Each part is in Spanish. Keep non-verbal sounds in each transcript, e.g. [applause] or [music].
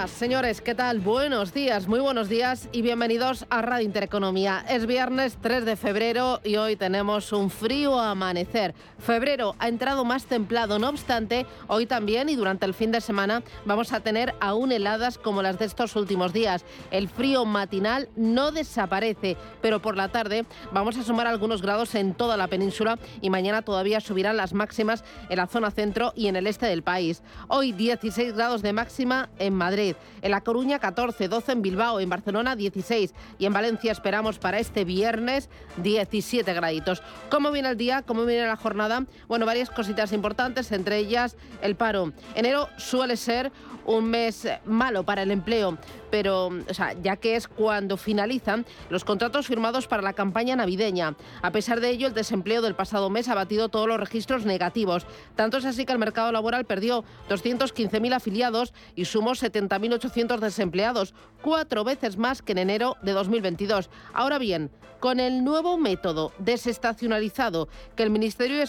Señoras, señores, ¿qué tal? Buenos días, muy buenos días y bienvenidos a Radio Intereconomía. Es viernes 3 de febrero y hoy tenemos un frío amanecer. Febrero ha entrado más templado, no obstante, hoy también y durante el fin de semana vamos a tener aún heladas como las de estos últimos días. El frío matinal no desaparece, pero por la tarde vamos a sumar algunos grados en toda la península y mañana todavía subirán las máximas en la zona centro y en el este del país. Hoy 16 grados de máxima en Madrid, en La Coruña 14, 12 en Bilbao, en Barcelona 16 y en Valencia esperamos para este viernes 17 graditos. ¿Cómo viene el día? ¿Cómo viene la jornada? Bueno, varias cositas importantes, entre ellas el paro. Enero suele ser un mes malo para el empleo, pero o sea, ya que es cuando finalizan los contratos firmados para la campaña navideña. A pesar de ello, el desempleo del pasado mes ha batido todos los registros negativos. Tanto es así que el mercado laboral perdió 215.000 afiliados y sumó 70.800 desempleados, cuatro veces más que en enero de 2022. Ahora bien, con el nuevo método desestacionalizado que el Ministerio de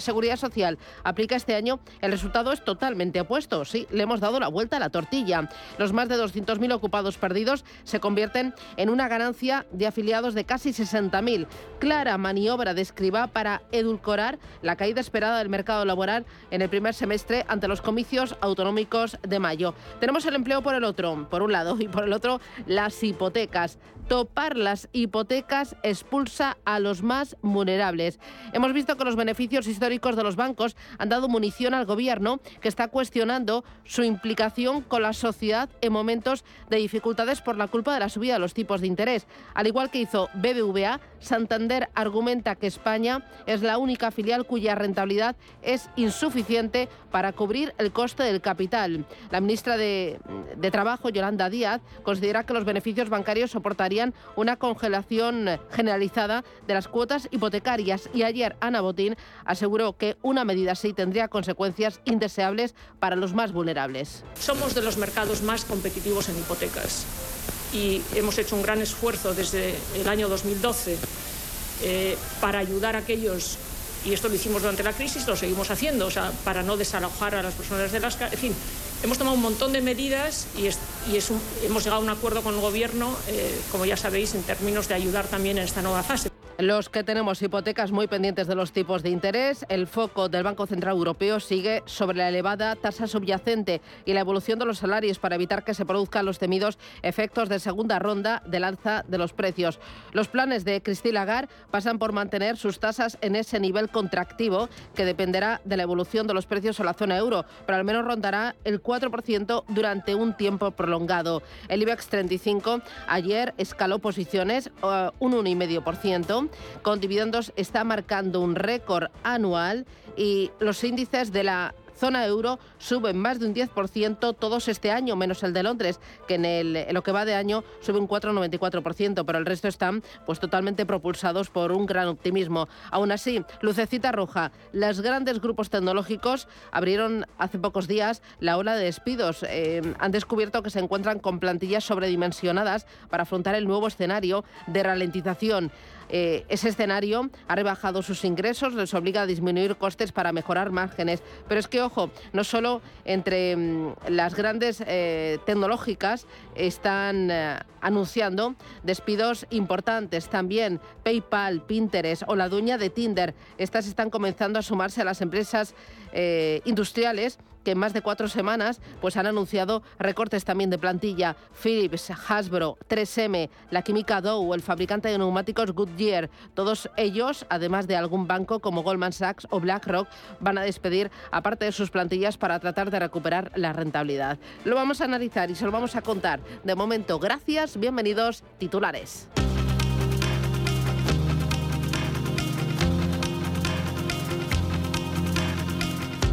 Seguridad Social aplica este año, el resultado es totalmente opuesto. Sí, le hemos dado la vuelta a la tortilla. Los más de 200.000 ocupados perdidos se convierten en una ganancia de afiliados de casi 60.000. Clara maniobra de escriba para edulcorar la caída esperada del mercado laboral en el primer semestre ante los comicios autonómicos de mayo. Tenemos el empleo por el otro, por un lado, y por el otro las hipotecas. Topar las hipotecas expulsa a los más vulnerables. Hemos visto que los beneficios históricos de los bancos han dado munición al gobierno que está cuestionando su implicación con la sociedad en momentos de dificultades por la culpa de la subida de los tipos de interés. Al igual que hizo BBVA, Santander argumenta que España es la única filial cuya rentabilidad es insuficiente para cubrir el coste del capital. La ministra de, Trabajo, Yolanda Díaz, considera que los beneficios bancarios soportarían una congelación generalizada de las cuotas hipotecarias y ayer Ana Botín aseguró que una medida así tendría consecuencias indeseables para los más vulnerables. Somos de los mercados más competitivos en hipotecas y hemos hecho un gran esfuerzo desde el año 2012 eh, para ayudar a aquellos y esto lo hicimos durante la crisis, lo seguimos haciendo, o sea, para no desalojar a las personas de las En fin, hemos tomado un montón de medidas y, hemos llegado a un acuerdo con el Gobierno, eh, como ya sabéis, en términos de ayudar también en esta nueva fase. Los que tenemos hipotecas muy pendientes de los tipos de interés, el foco del Banco Central Europeo sigue sobre la elevada tasa subyacente y la evolución de los salarios para evitar que se produzcan los temidos efectos de segunda ronda del alza de los precios. Los planes de Christine Lagarde pasan por mantener sus tasas en ese nivel contractivo que dependerá de la evolución de los precios en la zona euro, pero al menos rondará el 4% durante un tiempo prolongado. El IBEX 35 ayer escaló posiciones uh, un 1,5% con dividendos está marcando un récord anual y los índices de la zona euro suben más de un 10% todos este año, menos el de Londres, que en, el, lo que va de año sube un 4,94%, pero el resto están pues totalmente propulsados por un gran optimismo. Aún así, lucecita roja, los grandes grupos tecnológicos abrieron hace pocos días la ola de despidos. Eh, han descubierto que se encuentran con plantillas sobredimensionadas para afrontar el nuevo escenario de ralentización. Eh, ese escenario ha rebajado sus ingresos, les obliga a disminuir costes para mejorar márgenes. Pero es que, no solo entre mm, las grandes eh, tecnológicas están eh, anunciando despidos importantes. También PayPal, Pinterest o la dueña de Tinder. Estas están comenzando a sumarse a las empresas industriales que en más de cuatro semanas pues han anunciado recortes también de plantilla. Philips, Hasbro, 3M, la química Dow, el fabricante de neumáticos Goodyear, todos ellos, además de algún banco como Goldman Sachs o BlackRock, van a despedir aparte de sus plantillas para tratar de recuperar la rentabilidad. Lo vamos a analizar y se lo vamos a contar. De momento, gracias, bienvenidos, titulares.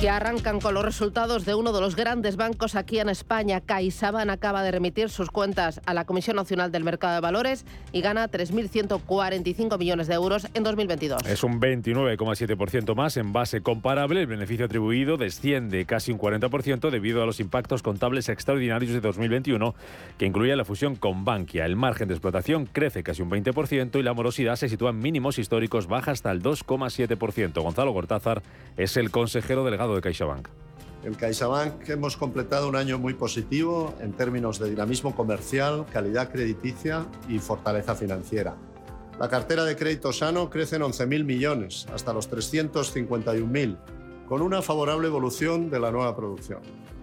Que arrancan con los resultados de uno de los grandes bancos aquí en España. CaixaBank acaba de remitir sus cuentas a la Comisión Nacional del Mercado de Valores y gana 3.145 millones de euros en 2022. Es un 29,7% más en base comparable. El beneficio atribuido desciende casi un 40% debido a los impactos contables extraordinarios de 2021 que incluye la fusión con Bankia. El margen de explotación crece casi un 20% y la morosidad se sitúa en mínimos históricos, baja hasta el 2,7%. Gonzalo Gortázar es el consejero delegado de CaixaBank. En CaixaBank hemos completado un año muy positivo en términos de dinamismo comercial, calidad crediticia y fortaleza financiera. La cartera de crédito sano crece en 11.000 millones, hasta los 351.000, con una favorable evolución de la nueva producción.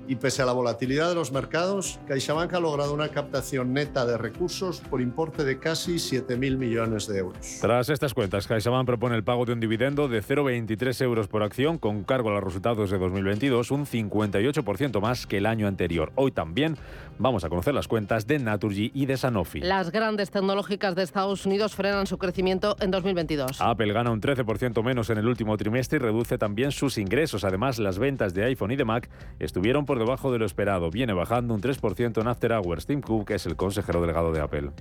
Y pese a la volatilidad de los mercados, CaixaBank ha logrado una captación neta de recursos por importe de casi 7.000 millones de euros. Tras estas cuentas, CaixaBank propone el pago de un dividendo de 0,23 euros por acción con cargo a los resultados de 2022, un 58% más que el año anterior. Hoy también vamos a conocer las cuentas de Naturgy y de Sanofi. Las grandes tecnológicas de Estados Unidos frenan su crecimiento en 2022. Apple gana un 13% menos en el último trimestre y reduce también sus ingresos. Además, las ventas de iPhone y de Mac estuvieron por debajo de lo esperado. Viene bajando un 3% en After Hours. Tim Cook es el consejero delegado de Apple.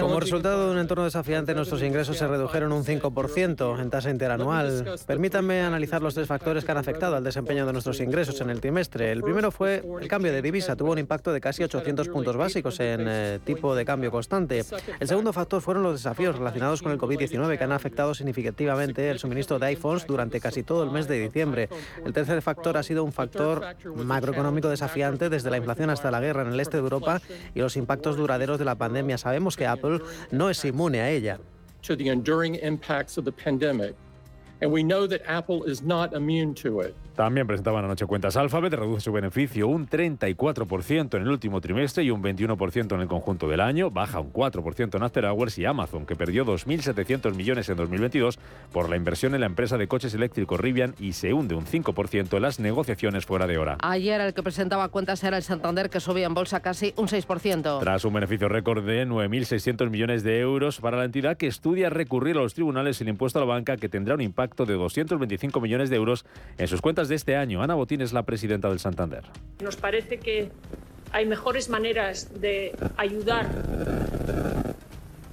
Como resultado de un entorno desafiante, nuestros ingresos se redujeron un 5% en tasa interanual. Permítanme analizar los tres factores que han afectado al desempeño de nuestros ingresos en el trimestre. El primero fue el cambio de divisa. Tuvo un impacto de casi 800 puntos básicos en eh, tipo de cambio constante. El segundo factor fueron los desafíos relacionados con el COVID-19 que han afectado significativamente el suministro de iPhones durante casi todo el mes de diciembre. El tercer factor ha sido un factor macroeconómico desafiante desde la inflación hasta la guerra en el este de Europa y los impactos duraderos de la pandemia. Sabemos que Apple no es inmune a ella. También presentaban anoche cuentas Alphabet, reduce su beneficio un 34% en el último trimestre y un 21% en el conjunto del año, baja un 4% en After Hours y Amazon, que perdió 2.700 millones en 2022 por la inversión en la empresa de coches eléctricos Rivian y se hunde un 5% en las negociaciones fuera de hora. Ayer el que presentaba cuentas era el Santander, que subía en bolsa casi un 6%. Tras un beneficio récord de 9.600 millones de euros para la entidad que estudia recurrir a los tribunales el impuesto a la banca que tendrá un impacto de 225 millones de euros en sus cuentas de este año. Ana Botín es la presidenta del Santander. Nos parece que hay mejores maneras de ayudar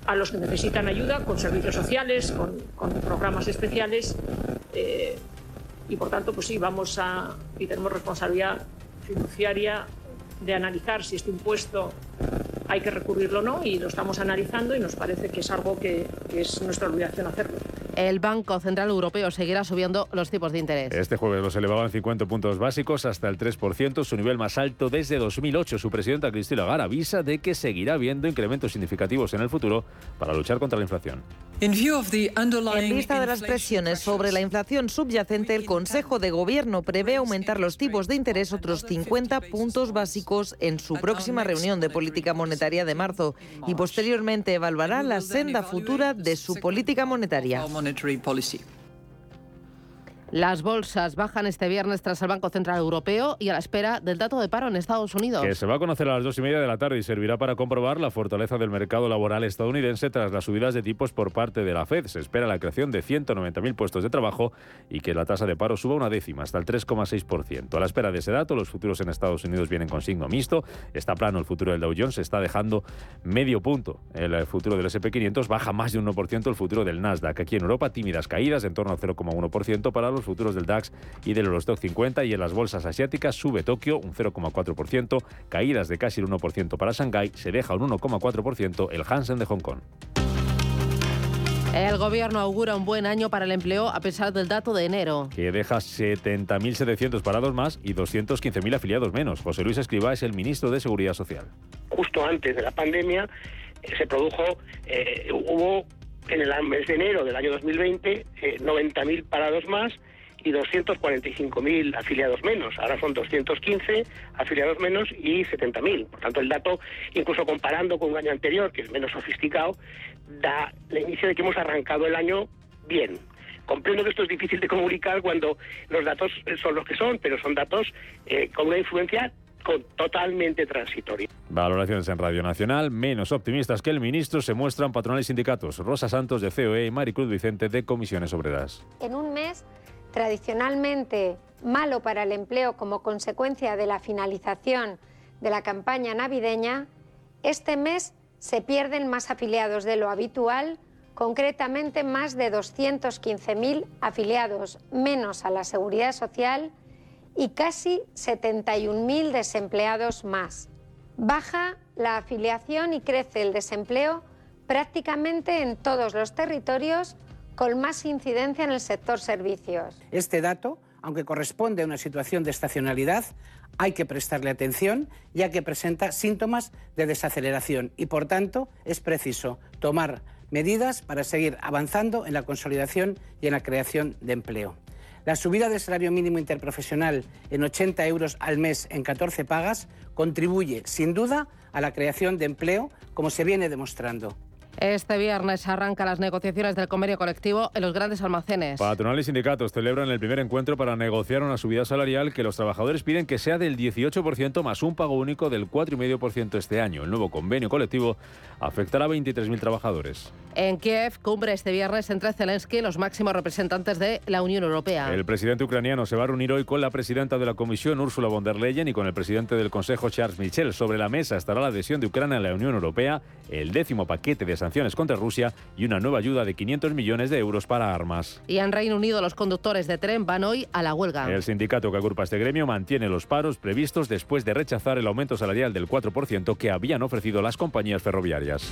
a los que necesitan ayuda con servicios sociales, con, programas especiales. Eh, y por tanto, pues sí, vamos a y tenemos responsabilidad fiduciaria de analizar si este impuesto hay que recurrirlo o no y lo estamos analizando y nos parece que es algo que, que es nuestra obligación hacerlo. El Banco Central Europeo seguirá subiendo los tipos de interés. Este jueves los elevaban 50 puntos básicos hasta el 3%, su nivel más alto desde 2008. Su presidenta Cristina Lagarde avisa de que seguirá habiendo incrementos significativos en el futuro para luchar contra la inflación. En vista de las presiones sobre la inflación subyacente, el Consejo de Gobierno prevé aumentar los tipos de interés otros 50 puntos básicos en su próxima reunión de política monetaria de marzo y posteriormente evaluará la senda futura de su política monetaria. Las bolsas bajan este viernes tras el Banco Central Europeo y a la espera del dato de paro en Estados Unidos. Que se va a conocer a las dos y media de la tarde y servirá para comprobar la fortaleza del mercado laboral estadounidense tras las subidas de tipos por parte de la Fed. Se espera la creación de 190.000 puestos de trabajo y que la tasa de paro suba una décima, hasta el 3,6%. A la espera de ese dato, los futuros en Estados Unidos vienen con signo mixto. Está plano el futuro del Dow Jones, está dejando medio punto. El futuro del SP500 baja más de un 1% el futuro del Nasdaq. Aquí en Europa, tímidas caídas en torno al 0,1% para los futuros del DAX y del Eurostock 50 y en las bolsas asiáticas sube Tokio un 0,4%, caídas de casi el 1% para Shanghái, se deja un 1,4% el Hansen de Hong Kong. El gobierno augura un buen año para el empleo a pesar del dato de enero. Que deja 70.700 parados más y 215.000 afiliados menos. José Luis Escribá es el ministro de Seguridad Social. Justo antes de la pandemia eh, se produjo, eh, hubo en el mes de enero del año 2020 eh, 90.000 parados más y 245.000 afiliados menos. Ahora son 215 afiliados menos y 70.000. Por tanto, el dato, incluso comparando con un año anterior, que es menos sofisticado, da el inicio de que hemos arrancado el año bien. Comprendo que esto es difícil de comunicar cuando los datos son los que son, pero son datos eh, con una influencia con, totalmente transitoria. Valoraciones en Radio Nacional, menos optimistas que el ministro, se muestran patronales y sindicatos. Rosa Santos de COE y Maricruz Vicente de Comisiones Obreras. En un mes tradicionalmente malo para el empleo como consecuencia de la finalización de la campaña navideña, este mes se pierden más afiliados de lo habitual, concretamente más de 215.000 afiliados menos a la seguridad social y casi 71.000 desempleados más. Baja la afiliación y crece el desempleo prácticamente en todos los territorios, con más incidencia en el sector servicios. Este dato, aunque corresponde a una situación de estacionalidad, hay que prestarle atención ya que presenta síntomas de desaceleración y, por tanto, es preciso tomar medidas para seguir avanzando en la consolidación y en la creación de empleo. La subida del salario mínimo interprofesional en 80 euros al mes en 14 pagas contribuye, sin duda, a la creación de empleo, como se viene demostrando. Este viernes arrancan las negociaciones del convenio colectivo en los grandes almacenes. Patronales y sindicatos celebran el primer encuentro para negociar una subida salarial que los trabajadores piden que sea del 18% más un pago único del 4,5% este año. El nuevo convenio colectivo afectará a 23.000 trabajadores. En Kiev, cumbre este viernes entre Zelensky y los máximos representantes de la Unión Europea. El presidente ucraniano se va a reunir hoy con la presidenta de la Comisión, Ursula von der Leyen, y con el presidente del Consejo, Charles Michel. Sobre la mesa estará la adhesión de Ucrania a la Unión Europea, el décimo paquete de sanciones contra Rusia y una nueva ayuda de 500 millones de euros para armas. Y en Reino Unido los conductores de tren van hoy a la huelga. El sindicato que agrupa este gremio mantiene los paros previstos después de rechazar el aumento salarial del 4% que habían ofrecido las compañías ferroviarias.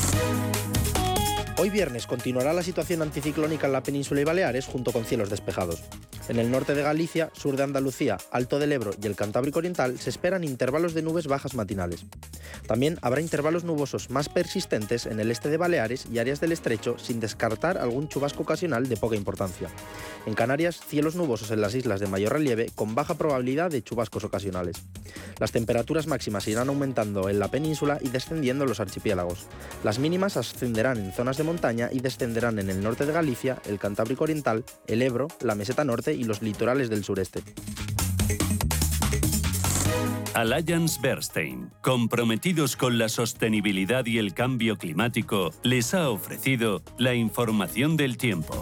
Hoy viernes continuará la situación anticiclónica en la península y Baleares junto con cielos despejados. En el norte de Galicia, sur de Andalucía, Alto del Ebro y el Cantábrico Oriental se esperan intervalos de nubes bajas matinales. También habrá intervalos nubosos más persistentes en el este de Baleares y áreas del estrecho, sin descartar algún chubasco ocasional de poca importancia. En Canarias, cielos nubosos en las islas de mayor relieve, con baja probabilidad de chubascos ocasionales. Las temperaturas máximas irán aumentando en la península y descendiendo en los archipiélagos. Las mínimas ascenderán en zonas de y descenderán en el norte de Galicia, el Cantábrico Oriental, el Ebro, la meseta norte y los litorales del sureste. Alliance Bernstein, comprometidos con la sostenibilidad y el cambio climático, les ha ofrecido la información del tiempo.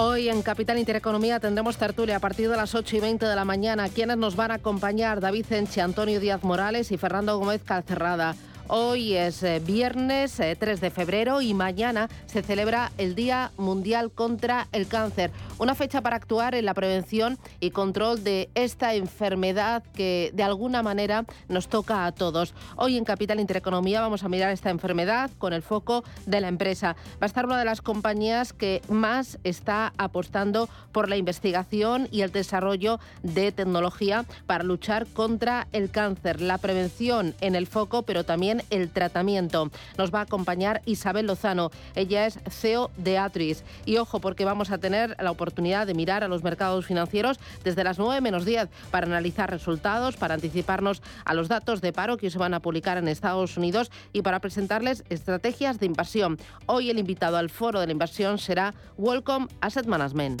Hoy en Capital Intereconomía tendremos tertulia a partir de las 8 y 20 de la mañana. Quienes nos van a acompañar, David Enche, Antonio Díaz Morales y Fernando Gómez Calcerrada. Hoy es eh, viernes 3 eh, de febrero y mañana se celebra el Día Mundial contra el Cáncer, una fecha para actuar en la prevención y control de esta enfermedad que de alguna manera nos toca a todos. Hoy en Capital Intereconomía vamos a mirar esta enfermedad con el foco de la empresa. Va a estar una de las compañías que más está apostando por la investigación y el desarrollo de tecnología para luchar contra el cáncer, la prevención en el foco, pero también el tratamiento. Nos va a acompañar Isabel Lozano. Ella es CEO de Atris. Y ojo, porque vamos a tener la oportunidad de mirar a los mercados financieros desde las 9 menos 10 para analizar resultados, para anticiparnos a los datos de paro que se van a publicar en Estados Unidos y para presentarles estrategias de inversión. Hoy el invitado al foro de la inversión será Welcome Asset Management.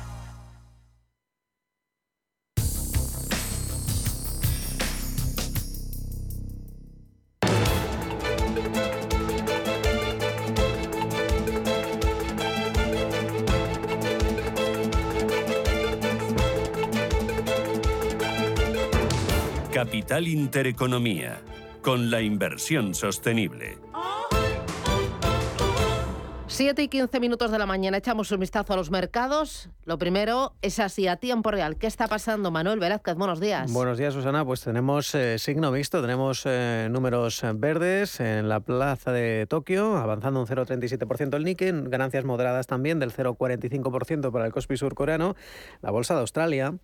Capital Intereconomía, con la inversión sostenible. 7 y 15 minutos de la mañana echamos un vistazo a los mercados. Lo primero es así a tiempo real. ¿Qué está pasando, Manuel Velázquez? Buenos días. Buenos días, Susana. Pues tenemos eh, signo mixto, tenemos eh, números verdes en la plaza de Tokio, avanzando un 0,37% el Nikkei, ganancias moderadas también del 0,45% para el Kospi surcoreano. La bolsa de Australia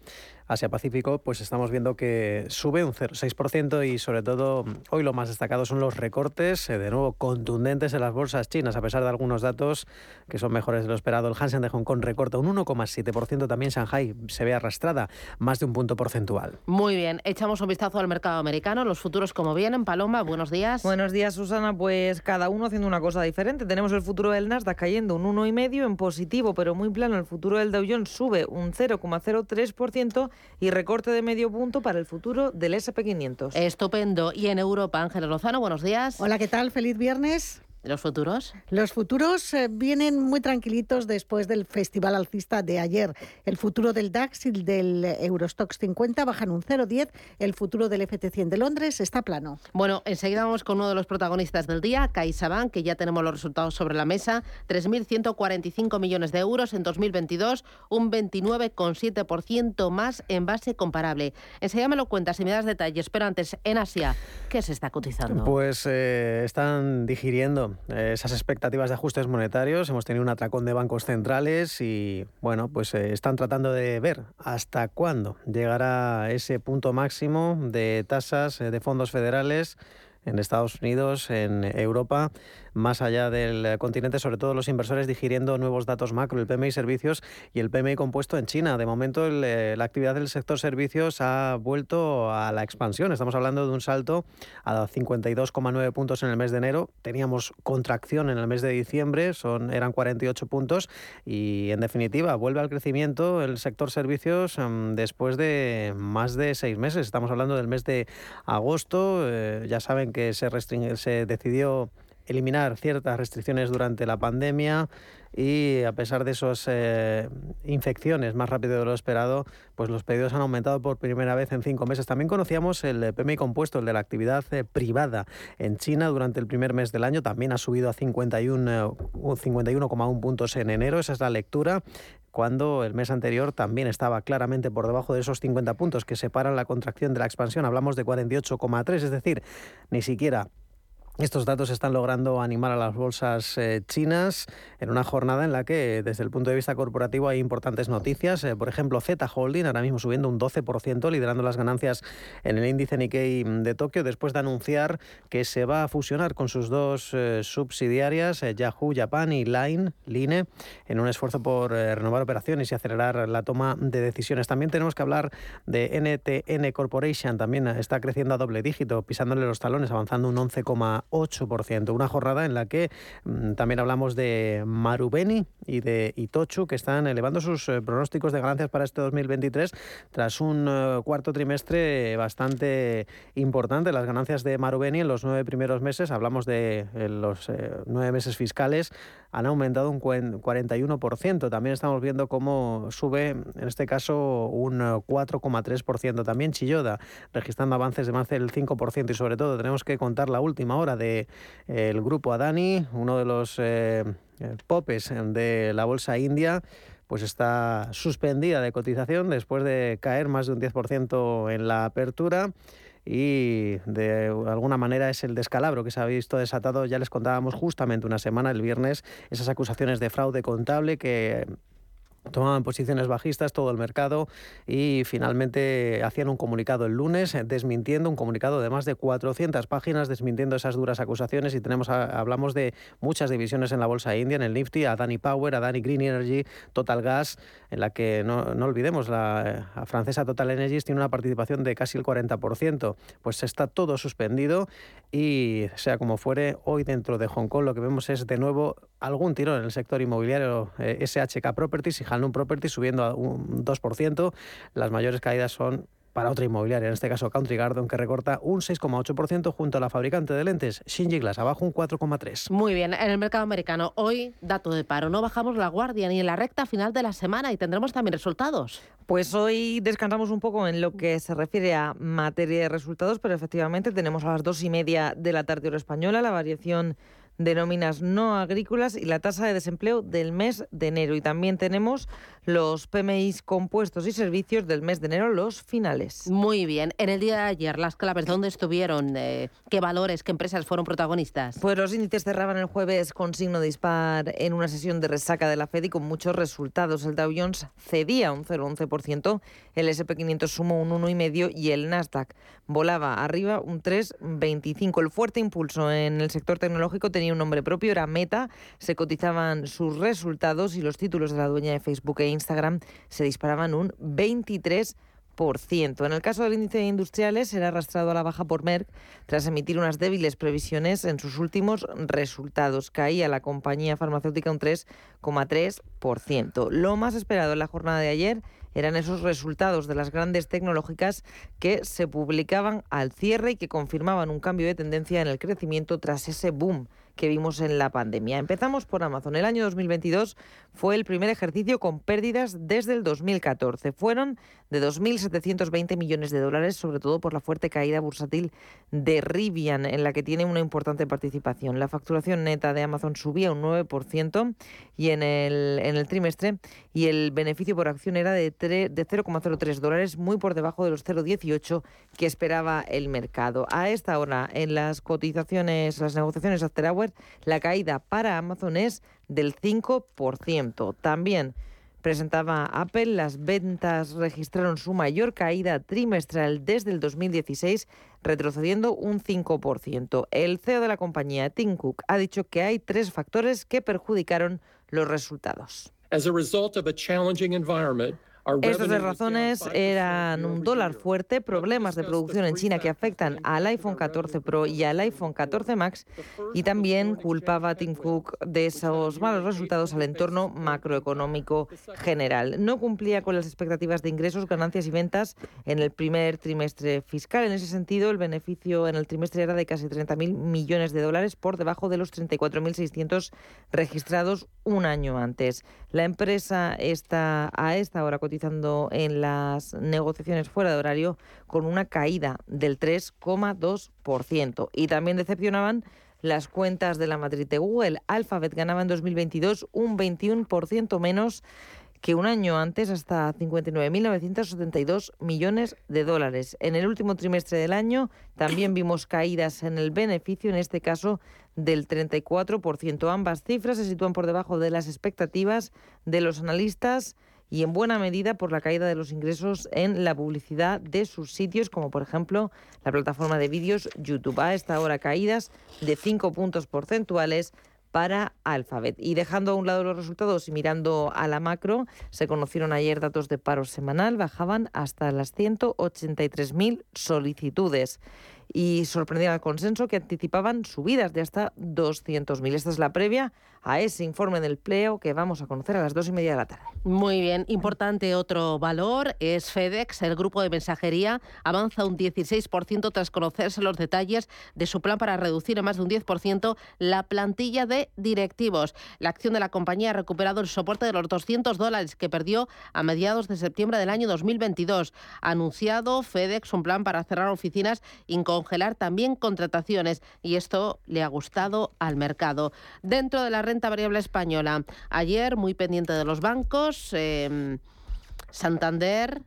Asia-Pacífico, pues estamos viendo que sube un 0,6% y sobre todo hoy lo más destacado son los recortes, eh, de nuevo contundentes en las bolsas chinas, a pesar de algunos datos que son mejores de lo esperado. El Hansen de Hong Kong recorta un 1,7%, también Shanghai se ve arrastrada más de un punto porcentual. Muy bien, echamos un vistazo al mercado americano, los futuros como vienen. Paloma, buenos días. Buenos días, Susana. Pues cada uno haciendo una cosa diferente. Tenemos el futuro del Nasdaq cayendo un 1,5% en positivo, pero muy plano. El futuro del Dow Jones sube un 0,03% y recorte de medio punto para el futuro del SP500. Estupendo. Y en Europa, Ángel Lozano, buenos días. Hola, ¿qué tal? Feliz viernes. ¿Los futuros? Los futuros eh, vienen muy tranquilitos después del festival alcista de ayer. El futuro del DAX y del Eurostox 50 bajan un 0,10. El futuro del FT100 de Londres está plano. Bueno, enseguida vamos con uno de los protagonistas del día, CaixaBank, que ya tenemos los resultados sobre la mesa. 3.145 millones de euros en 2022, un 29,7% más en base comparable. Enseguida me lo cuentas y me das detalles, pero antes, en Asia, ¿qué se está cotizando? Pues eh, están digiriendo eh, esas expectativas de ajustes monetarios. Hemos tenido un atracón de bancos centrales y, bueno, pues eh, están tratando de ver hasta cuándo llegará ese punto máximo de tasas eh, de fondos federales en Estados Unidos, en Europa más allá del continente, sobre todo los inversores digiriendo nuevos datos macro, el PMI servicios y el PMI compuesto en China. De momento eh, la actividad del sector servicios ha vuelto a la expansión. Estamos hablando de un salto a 52,9 puntos en el mes de enero. Teníamos contracción en el mes de diciembre, son, eran 48 puntos y en definitiva vuelve al crecimiento el sector servicios mm, después de más de seis meses. Estamos hablando del mes de agosto. Eh, ya saben que se, se decidió eliminar ciertas restricciones durante la pandemia y a pesar de esas eh, infecciones más rápido de lo esperado, pues los pedidos han aumentado por primera vez en cinco meses. También conocíamos el PMI compuesto, el de la actividad eh, privada en China durante el primer mes del año, también ha subido a 51,1 51, puntos en enero, esa es la lectura cuando el mes anterior también estaba claramente por debajo de esos 50 puntos que separan la contracción de la expansión. Hablamos de 48,3, es decir, ni siquiera estos datos están logrando animar a las bolsas eh, chinas en una jornada en la que, desde el punto de vista corporativo, hay importantes noticias. Eh, por ejemplo, Z Holding ahora mismo subiendo un 12%, liderando las ganancias en el índice Nikkei de Tokio, después de anunciar que se va a fusionar con sus dos eh, subsidiarias, Yahoo Japan y Line, Line, en un esfuerzo por renovar operaciones y acelerar la toma de decisiones. También tenemos que hablar de NTN Corporation, también está creciendo a doble dígito, pisándole los talones, avanzando un 11, 8%. Una jornada en la que mm, también hablamos de Marubeni y de Itochu, que están elevando sus eh, pronósticos de ganancias para este 2023 tras un eh, cuarto trimestre bastante importante. Las ganancias de Marubeni en los nueve primeros meses, hablamos de eh, los nueve meses fiscales, han aumentado un 41%. También estamos viendo cómo sube, en este caso, un 4,3%. También Chilloda, registrando avances de más del 5%. Y sobre todo tenemos que contar la última hora del de, el grupo Adani, uno de los eh, popes de la bolsa india pues está suspendida de cotización después de caer más de un 10% en la apertura y de alguna manera es el descalabro que se ha visto desatado. Ya les contábamos justamente una semana, el viernes, esas acusaciones de fraude contable que tomaban posiciones bajistas todo el mercado y finalmente hacían un comunicado el lunes eh, desmintiendo un comunicado de más de 400 páginas desmintiendo esas duras acusaciones. Y tenemos hablamos de muchas divisiones en la bolsa india en el Nifty a Dani Power a Dani Green Energy Total Gas en la que no, no olvidemos la, la, francesa Total Energies tiene una participación de casi el 40% pues está todo suspendido y sea como fuere hoy dentro de Hong Kong lo que vemos es de nuevo algún tirón en el sector inmobiliario SHK eh, Properties y Hanlon Properties subiendo a un 2%. Las mayores caídas son para otra inmobiliaria, en este caso Country Garden, que recorta un 6,8% junto a la fabricante de lentes Shinji Glass, abajo un 4,3%. Muy bien, en el mercado americano hoy dato de paro, no bajamos la guardia ni en la recta final de la semana y tendremos también resultados. Pues hoy descansamos un poco en lo que se refiere a materia de resultados, pero efectivamente tenemos a las dos y media de la tarde hora española la variación de nóminas no agrícolas y la tasa de desempleo del mes de enero. Y también tenemos los PMIs compuestos y servicios del mes de enero, los finales. Muy bien. En el día de ayer, las claves, ¿dónde estuvieron? Eh, ¿Qué valores, qué empresas fueron protagonistas? Pues los índices cerraban el jueves con signo dispar en una sesión de resaca de la Fed y con muchos resultados. El Dow Jones cedía un 0,11%, el SP500 sumó un 1,5% y el Nasdaq volaba arriba un 3,25%. El fuerte impulso en el sector tecnológico tenía un nombre propio, era Meta, se cotizaban sus resultados y los títulos de la dueña de Facebook e Instagram se disparaban un 23%. En el caso del índice de industriales, era arrastrado a la baja por Merck tras emitir unas débiles previsiones en sus últimos resultados. Caía la compañía farmacéutica un 3,3%. Lo más esperado en la jornada de ayer eran esos resultados de las grandes tecnológicas que se publicaban al cierre y que confirmaban un cambio de tendencia en el crecimiento tras ese boom que vimos en la pandemia. Empezamos por Amazon. El año 2022 fue el primer ejercicio con pérdidas desde el 2014. Fueron de 2.720 millones de dólares, sobre todo por la fuerte caída bursátil de Rivian, en la que tiene una importante participación. La facturación neta de Amazon subía un 9% y en el, en el trimestre y el beneficio por acción era de, de 0,03 dólares, muy por debajo de los 0,18 que esperaba el mercado. A esta hora, en las cotizaciones, las negociaciones After la caída para Amazon es del 5%. También presentaba Apple, las ventas registraron su mayor caída trimestral desde el 2016, retrocediendo un 5%. El CEO de la compañía, Tim Cook, ha dicho que hay tres factores que perjudicaron los resultados. Estas razones eran un dólar fuerte, problemas de producción en China que afectan al iPhone 14 Pro y al iPhone 14 Max y también culpaba a Tim Cook de esos malos resultados al entorno macroeconómico general. No cumplía con las expectativas de ingresos, ganancias y ventas en el primer trimestre fiscal. En ese sentido, el beneficio en el trimestre era de casi 30.000 millones de dólares por debajo de los 34.600 registrados un año antes. La empresa está a esta hora cotizando en las negociaciones fuera de horario con una caída del 3,2%. Y también decepcionaban las cuentas de la matriz de Google. Alphabet ganaba en 2022 un 21% menos que un año antes hasta 59.972 millones de dólares. En el último trimestre del año también vimos caídas en el beneficio, en este caso del 34%. Ambas cifras se sitúan por debajo de las expectativas de los analistas y en buena medida por la caída de los ingresos en la publicidad de sus sitios, como por ejemplo la plataforma de vídeos YouTube. A esta hora caídas de 5 puntos porcentuales para Alphabet. Y dejando a un lado los resultados y mirando a la macro, se conocieron ayer datos de paro semanal, bajaban hasta las 183.000 solicitudes y sorprendieron al consenso que anticipaban subidas de hasta 200.000. Esta es la previa a ese informe del empleo que vamos a conocer a las dos y media de la tarde. Muy bien, importante otro valor es FedEx, el grupo de mensajería avanza un 16% tras conocerse los detalles de su plan para reducir en más de un 10% la plantilla de directivos. La acción de la compañía ha recuperado el soporte de los 200 dólares que perdió a mediados de septiembre del año 2022. Ha anunciado FedEx un plan para cerrar oficinas y congelar también contrataciones y esto le ha gustado al mercado. Dentro de la renta variable española, ayer muy pendiente de los bancos, em, Santander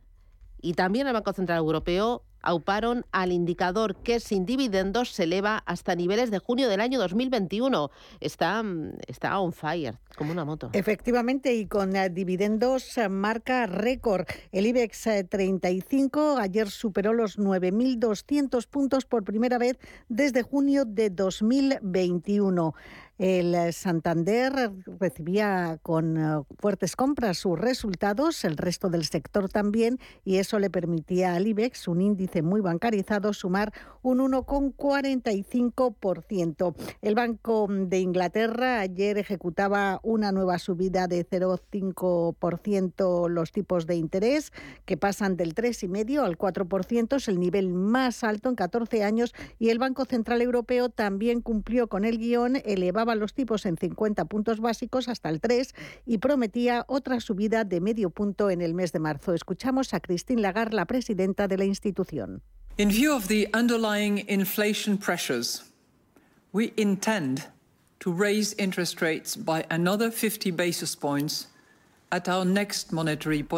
y también el Banco Central Europeo auparon al indicador que sin dividendos se eleva hasta niveles de junio del año 2021. Está, está on fire, como una moto. Efectivamente, y con eh, dividendos eh, marca récord. El IBEX 35 eh, ayer superó los 9.200 puntos por primera vez desde junio de 2021. El Santander recibía con eh, fuertes compras sus resultados, el resto del sector también, y eso le permitía al IBEX, un índice muy bancarizado, sumar un 1,45%. El Banco de Inglaterra ayer ejecutaba una nueva subida de 0,5% los tipos de interés, que pasan del 3,5% al 4%, es el nivel más alto en 14 años, y el Banco Central Europeo también cumplió con el guion, elevaba los tipos en 50 puntos básicos hasta el 3 y prometía otra subida de medio punto en el mes de marzo. Escuchamos a Christine Lagarde, la presidenta de la institución. In view of the underlying inflation pressures, we intend to raise interest rates by another 50 basis points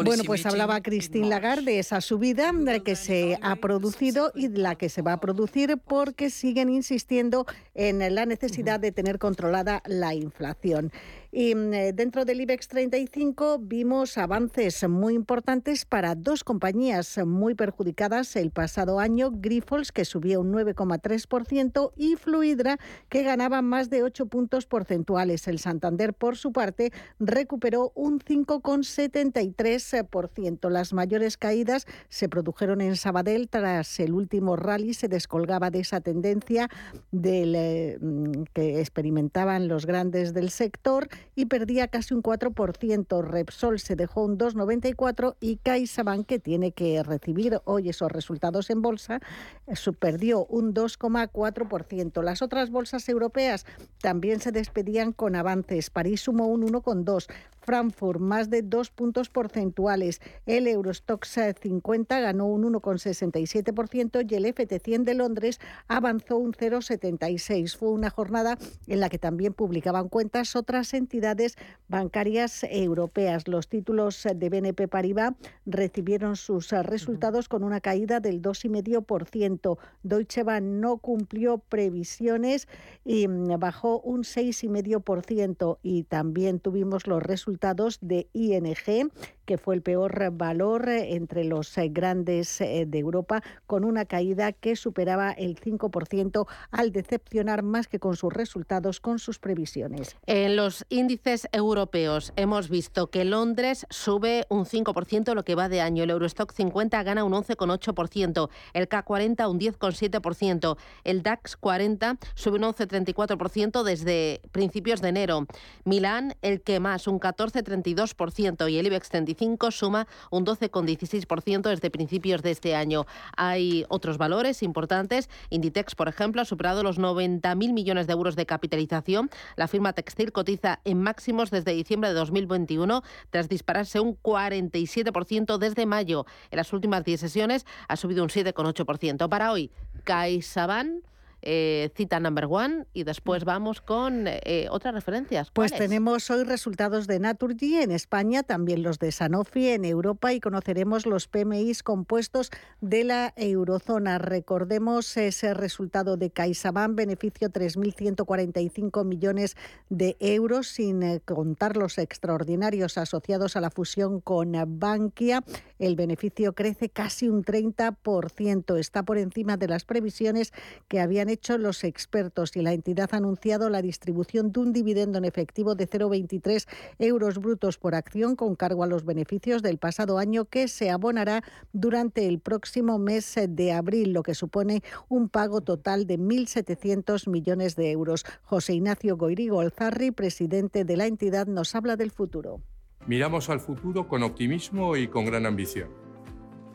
bueno, pues hablaba Christine Lagarde de esa subida que se ha producido y la que se va a producir porque siguen insistiendo en la necesidad de tener controlada la inflación. Y mm, eh, dentro del IBEX 35 vimos avances muy importantes para dos compañías muy perjudicadas el pasado año, Grifols, que subía un 9,3%, y Fluidra, que ganaba más de 8 puntos porcentuales. El Santander, por su parte, recuperó un 5,73%. Las mayores caídas se produjeron en Sabadell tras el último rally, se descolgaba de esa tendencia del, eh, mm, que experimentaban los grandes del sector y perdía casi un 4%. Repsol se dejó un 2,94 y CaixaBank, que tiene que recibir hoy esos resultados en bolsa, eh, perdió un 2,4%. Las otras bolsas europeas también se despedían con avances. París sumó un 1,2, Frankfurt más de dos puntos porcentuales. El Eurostox 50 ganó un 1,67% y el FT100 de Londres avanzó un 0,76. Fue una jornada en la que también publicaban cuentas otras entidades bancarias europeas. Los títulos de BNP Paribas recibieron sus resultados con una caída del 2,5%. Deutsche Bank no cumplió previsiones y bajó un 6,5% y también tuvimos los resultados de ING que fue el peor valor entre los grandes de Europa, con una caída que superaba el 5% al decepcionar más que con sus resultados, con sus previsiones. En los índices europeos hemos visto que Londres sube un 5% lo que va de año, el Eurostock 50 gana un 11,8%, el K40 un 10,7%, el DAX 40 sube un 11,34% desde principios de enero, Milán el que más un 14,32% y el IBEX 35 suma un 12,16% desde principios de este año. Hay otros valores importantes. Inditex, por ejemplo, ha superado los 90.000 millones de euros de capitalización. La firma textil cotiza en máximos desde diciembre de 2021 tras dispararse un 47% desde mayo. En las últimas 10 sesiones ha subido un 7,8%. Para hoy, CaixaBank eh, cita number one y después vamos con eh, otras referencias. Pues tenemos hoy resultados de Naturgy en España, también los de Sanofi en Europa y conoceremos los PMIs compuestos de la eurozona. Recordemos ese resultado de CaixaBank, beneficio 3.145 millones de euros, sin eh, contar los extraordinarios asociados a la fusión con Bankia. El beneficio crece casi un 30%, está por encima de las previsiones que habían hecho los expertos y la entidad ha anunciado la distribución de un dividendo en efectivo de 0,23 euros brutos por acción con cargo a los beneficios del pasado año que se abonará durante el próximo mes de abril, lo que supone un pago total de 1.700 millones de euros. José Ignacio Goirigo Alzarri, presidente de la entidad, nos habla del futuro. Miramos al futuro con optimismo y con gran ambición.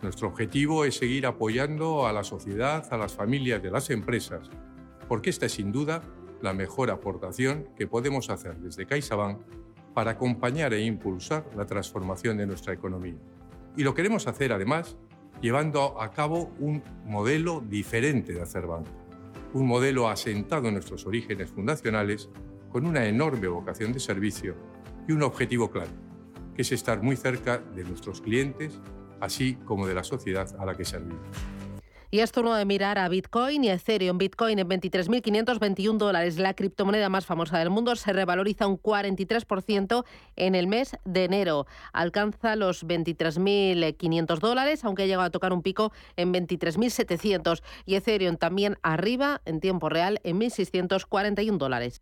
Nuestro objetivo es seguir apoyando a la sociedad, a las familias de las empresas, porque esta es sin duda la mejor aportación que podemos hacer desde CaixaBank para acompañar e impulsar la transformación de nuestra economía. Y lo queremos hacer además llevando a cabo un modelo diferente de hacer banco, un modelo asentado en nuestros orígenes fundacionales con una enorme vocación de servicio y un objetivo claro, que es estar muy cerca de nuestros clientes así como de la sociedad a la que servimos. Y esto no de mirar a Bitcoin y Ethereum. Bitcoin en 23.521 dólares, la criptomoneda más famosa del mundo, se revaloriza un 43% en el mes de enero. Alcanza los 23.500 dólares, aunque ha llegado a tocar un pico en 23.700. Y Ethereum también arriba en tiempo real en 1.641 dólares.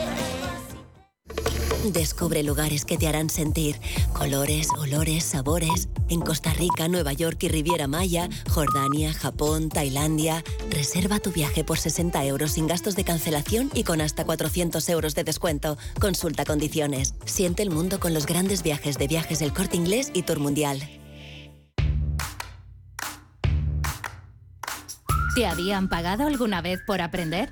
Descubre lugares que te harán sentir colores, olores, sabores. En Costa Rica, Nueva York y Riviera Maya, Jordania, Japón, Tailandia. Reserva tu viaje por 60 euros sin gastos de cancelación y con hasta 400 euros de descuento. Consulta condiciones. Siente el mundo con los grandes viajes de viajes del corte inglés y Tour Mundial. ¿Te habían pagado alguna vez por aprender?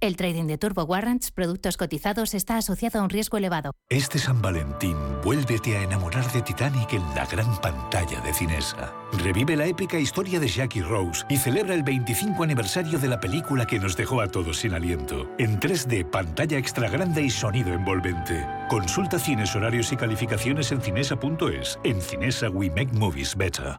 El trading de Turbo Warrants, productos cotizados, está asociado a un riesgo elevado. Este San Valentín, vuélvete a enamorar de Titanic en la gran pantalla de Cinesa. Revive la épica historia de Jackie Rose y celebra el 25 aniversario de la película que nos dejó a todos sin aliento. En 3D, pantalla extra grande y sonido envolvente. Consulta cines, horarios y calificaciones en cinesa.es. En Cinesa, we make movies better.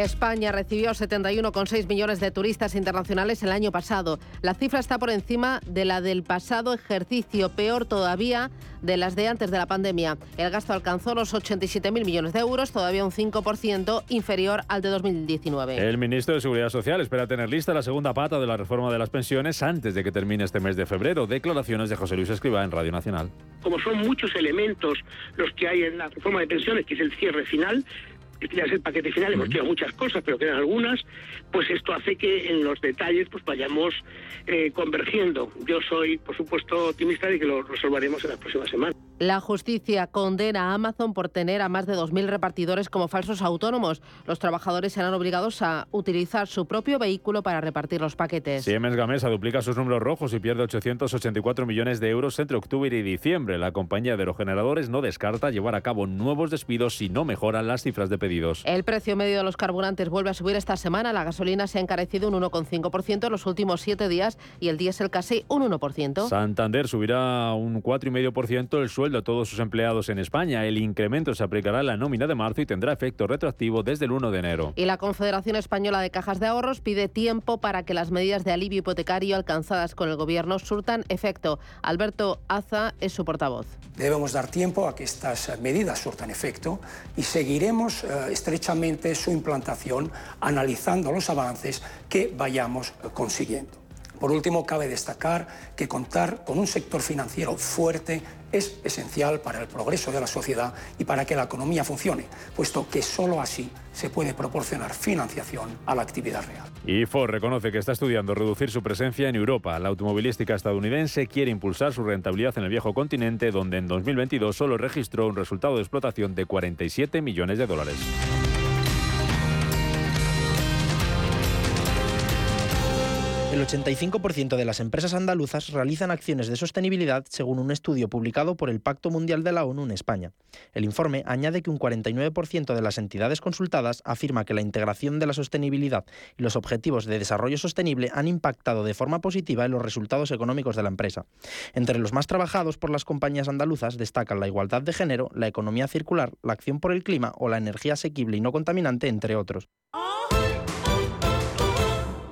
España recibió 71,6 millones de turistas internacionales el año pasado. La cifra está por encima de la del pasado ejercicio, peor todavía de las de antes de la pandemia. El gasto alcanzó los 87.000 millones de euros, todavía un 5% inferior al de 2019. El ministro de Seguridad Social espera tener lista la segunda pata de la reforma de las pensiones antes de que termine este mes de febrero. Declaraciones de José Luis Escriba en Radio Nacional. Como son muchos elementos los que hay en la reforma de pensiones, que es el cierre final, que ya es el paquete final, hemos tirado muchas cosas, pero quedan algunas, pues esto hace que en los detalles pues vayamos eh, convergiendo. Yo soy, por supuesto, optimista de que lo resolveremos en las próximas semanas. La justicia condena a Amazon por tener a más de 2.000 repartidores como falsos autónomos. Los trabajadores serán obligados a utilizar su propio vehículo para repartir los paquetes. Siemens Gamesa duplica sus números rojos y pierde 884 millones de euros entre octubre y diciembre. La compañía de aerogeneradores no descarta llevar a cabo nuevos despidos si no mejoran las cifras de pedidos. El precio medio de los carburantes vuelve a subir esta semana. La gasolina se ha encarecido un 1,5% en los últimos siete días y el diésel casi un 1%. Santander subirá un 4,5% el sueldo a todos sus empleados en España. El incremento se aplicará en la nómina de marzo y tendrá efecto retroactivo desde el 1 de enero. Y la Confederación Española de Cajas de Ahorros pide tiempo para que las medidas de alivio hipotecario alcanzadas con el Gobierno surtan efecto. Alberto Aza es su portavoz. Debemos dar tiempo a que estas medidas surtan efecto y seguiremos eh, estrechamente su implantación analizando los avances que vayamos consiguiendo. Por último, cabe destacar que contar con un sector financiero fuerte es esencial para el progreso de la sociedad y para que la economía funcione, puesto que sólo así se puede proporcionar financiación a la actividad real. Y Ford reconoce que está estudiando reducir su presencia en Europa. La automovilística estadounidense quiere impulsar su rentabilidad en el viejo continente, donde en 2022 solo registró un resultado de explotación de 47 millones de dólares. El 85% de las empresas andaluzas realizan acciones de sostenibilidad según un estudio publicado por el Pacto Mundial de la ONU en España. El informe añade que un 49% de las entidades consultadas afirma que la integración de la sostenibilidad y los objetivos de desarrollo sostenible han impactado de forma positiva en los resultados económicos de la empresa. Entre los más trabajados por las compañías andaluzas destacan la igualdad de género, la economía circular, la acción por el clima o la energía asequible y no contaminante, entre otros.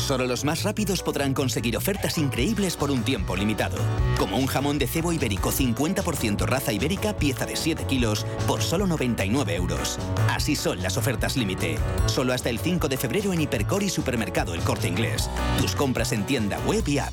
Solo los más rápidos podrán conseguir ofertas increíbles por un tiempo limitado. Como un jamón de cebo ibérico 50% raza ibérica, pieza de 7 kilos, por solo 99 euros. Así son las ofertas límite. Solo hasta el 5 de febrero en Hipercor y Supermercado El Corte Inglés. Tus compras en tienda web y app.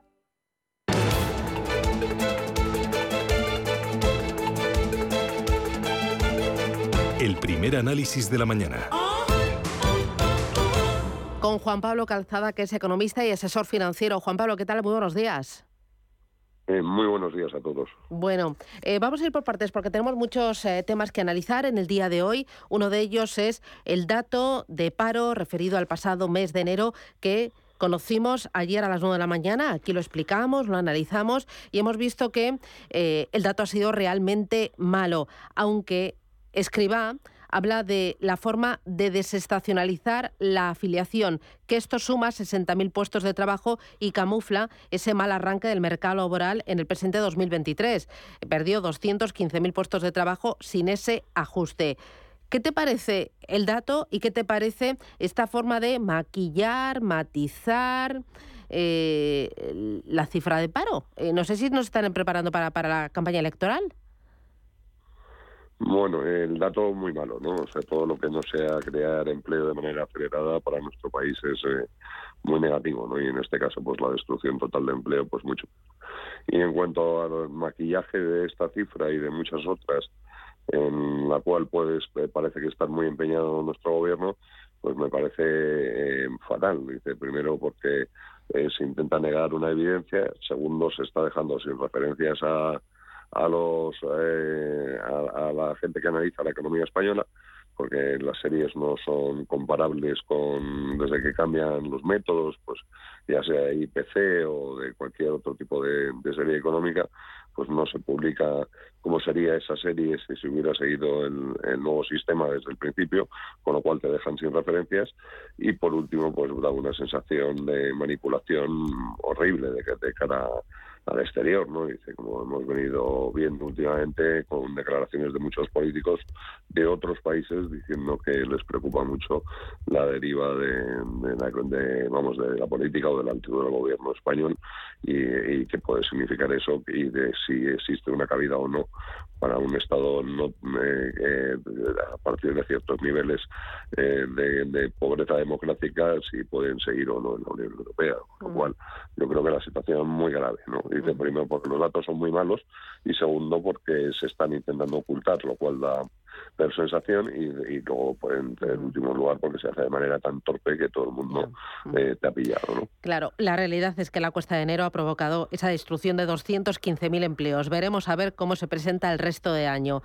Primer análisis de la mañana. Con Juan Pablo Calzada, que es economista y asesor financiero. Juan Pablo, ¿qué tal? Muy buenos días. Eh, muy buenos días a todos. Bueno, eh, vamos a ir por partes porque tenemos muchos eh, temas que analizar en el día de hoy. Uno de ellos es el dato de paro referido al pasado mes de enero que conocimos ayer a las 9 de la mañana. Aquí lo explicamos, lo analizamos y hemos visto que el dato ha sido realmente malo, aunque Escriba habla de la forma de desestacionalizar la afiliación, que esto suma 60.000 puestos de trabajo y camufla ese mal arranque del mercado laboral en el presente 2023. Perdió 215.000 puestos de trabajo sin ese ajuste. ¿Qué te parece el dato y qué te parece esta forma de maquillar, matizar eh, la cifra de paro? Eh, no sé si nos están preparando para, para la campaña electoral. Bueno, el dato muy malo, ¿no? O sea, todo lo que no sea crear empleo de manera acelerada para nuestro país es eh, muy negativo, ¿no? Y en este caso, pues la destrucción total de empleo, pues mucho. Y en cuanto al maquillaje de esta cifra y de muchas otras, en la cual pues eh, parece que está muy empeñado nuestro gobierno, pues me parece eh, fatal. Dice, primero porque se intenta negar una evidencia, segundo se está dejando sin referencias a a los eh, a, la gente que analiza la economía española porque las series no son comparables con desde que cambian los métodos pues ya sea IPC o de cualquier otro tipo de, serie económica pues no se publica cómo sería esa serie si se hubiera seguido el, el, nuevo sistema desde el principio, con lo cual te dejan sin referencias. Y por último, pues da una sensación de manipulación horrible de, de cara a al exterior, ¿no? Dice, como hemos venido viendo últimamente con declaraciones de muchos políticos de otros países diciendo que les preocupa mucho la deriva de, la, de vamos, de la política o del antiguo gobierno español y, qué puede significar eso y de si existe una cabida o no para un Estado no, eh, eh, a partir de ciertos niveles eh, de, pobreza democrática si pueden seguir o no en la Unión Europea, con lo cual yo creo que la situación es muy grave, ¿no? Dice primero porque los datos son muy malos y segundo porque se están intentando ocultar, lo cual da pero sensación y, luego pues, en, último lugar porque se hace de manera tan torpe que todo el mundo eh, te ha pillado. ¿no? Claro, la realidad es que la cuesta de enero ha provocado esa destrucción de 215.000 empleos. Veremos a ver cómo se presenta el resto de año.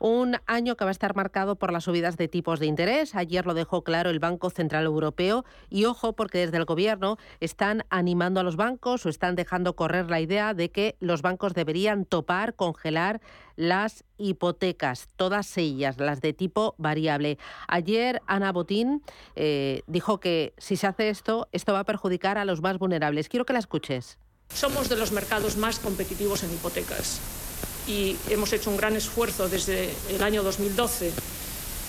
Un año que va a estar marcado por las subidas de tipos de interés. Ayer lo dejó claro el Banco Central Europeo. Y ojo, porque desde el Gobierno están animando a los bancos o están dejando correr la idea de que los bancos deberían topar, congelar las hipotecas, todas ellas, las de tipo variable. Ayer Ana Botín eh, dijo que si se hace esto, esto va a perjudicar a los más vulnerables. Quiero que la escuches. Somos de los mercados más competitivos en hipotecas y hemos hecho un gran esfuerzo desde el año 2012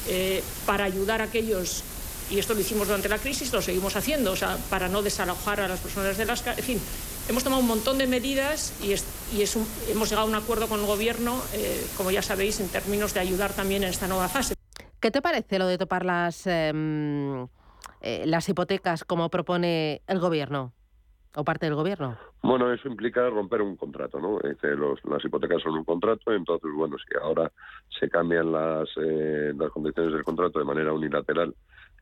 eh, para ayudar a aquellos, y esto lo hicimos durante la crisis, lo seguimos haciendo, o sea, para no desalojar a las personas de las... En fin, hemos tomado un montón de medidas y, y es hemos llegado a un acuerdo con el Gobierno, eh, como ya sabéis, en términos de ayudar también en esta nueva fase. ¿Qué te parece lo de topar las, em, eh, las hipotecas como propone el Gobierno? O parte del gobierno? Bueno, eso implica romper un contrato, ¿no? Los, las hipotecas son un contrato, entonces, bueno, si ahora se cambian las, eh, las condiciones del contrato de manera unilateral,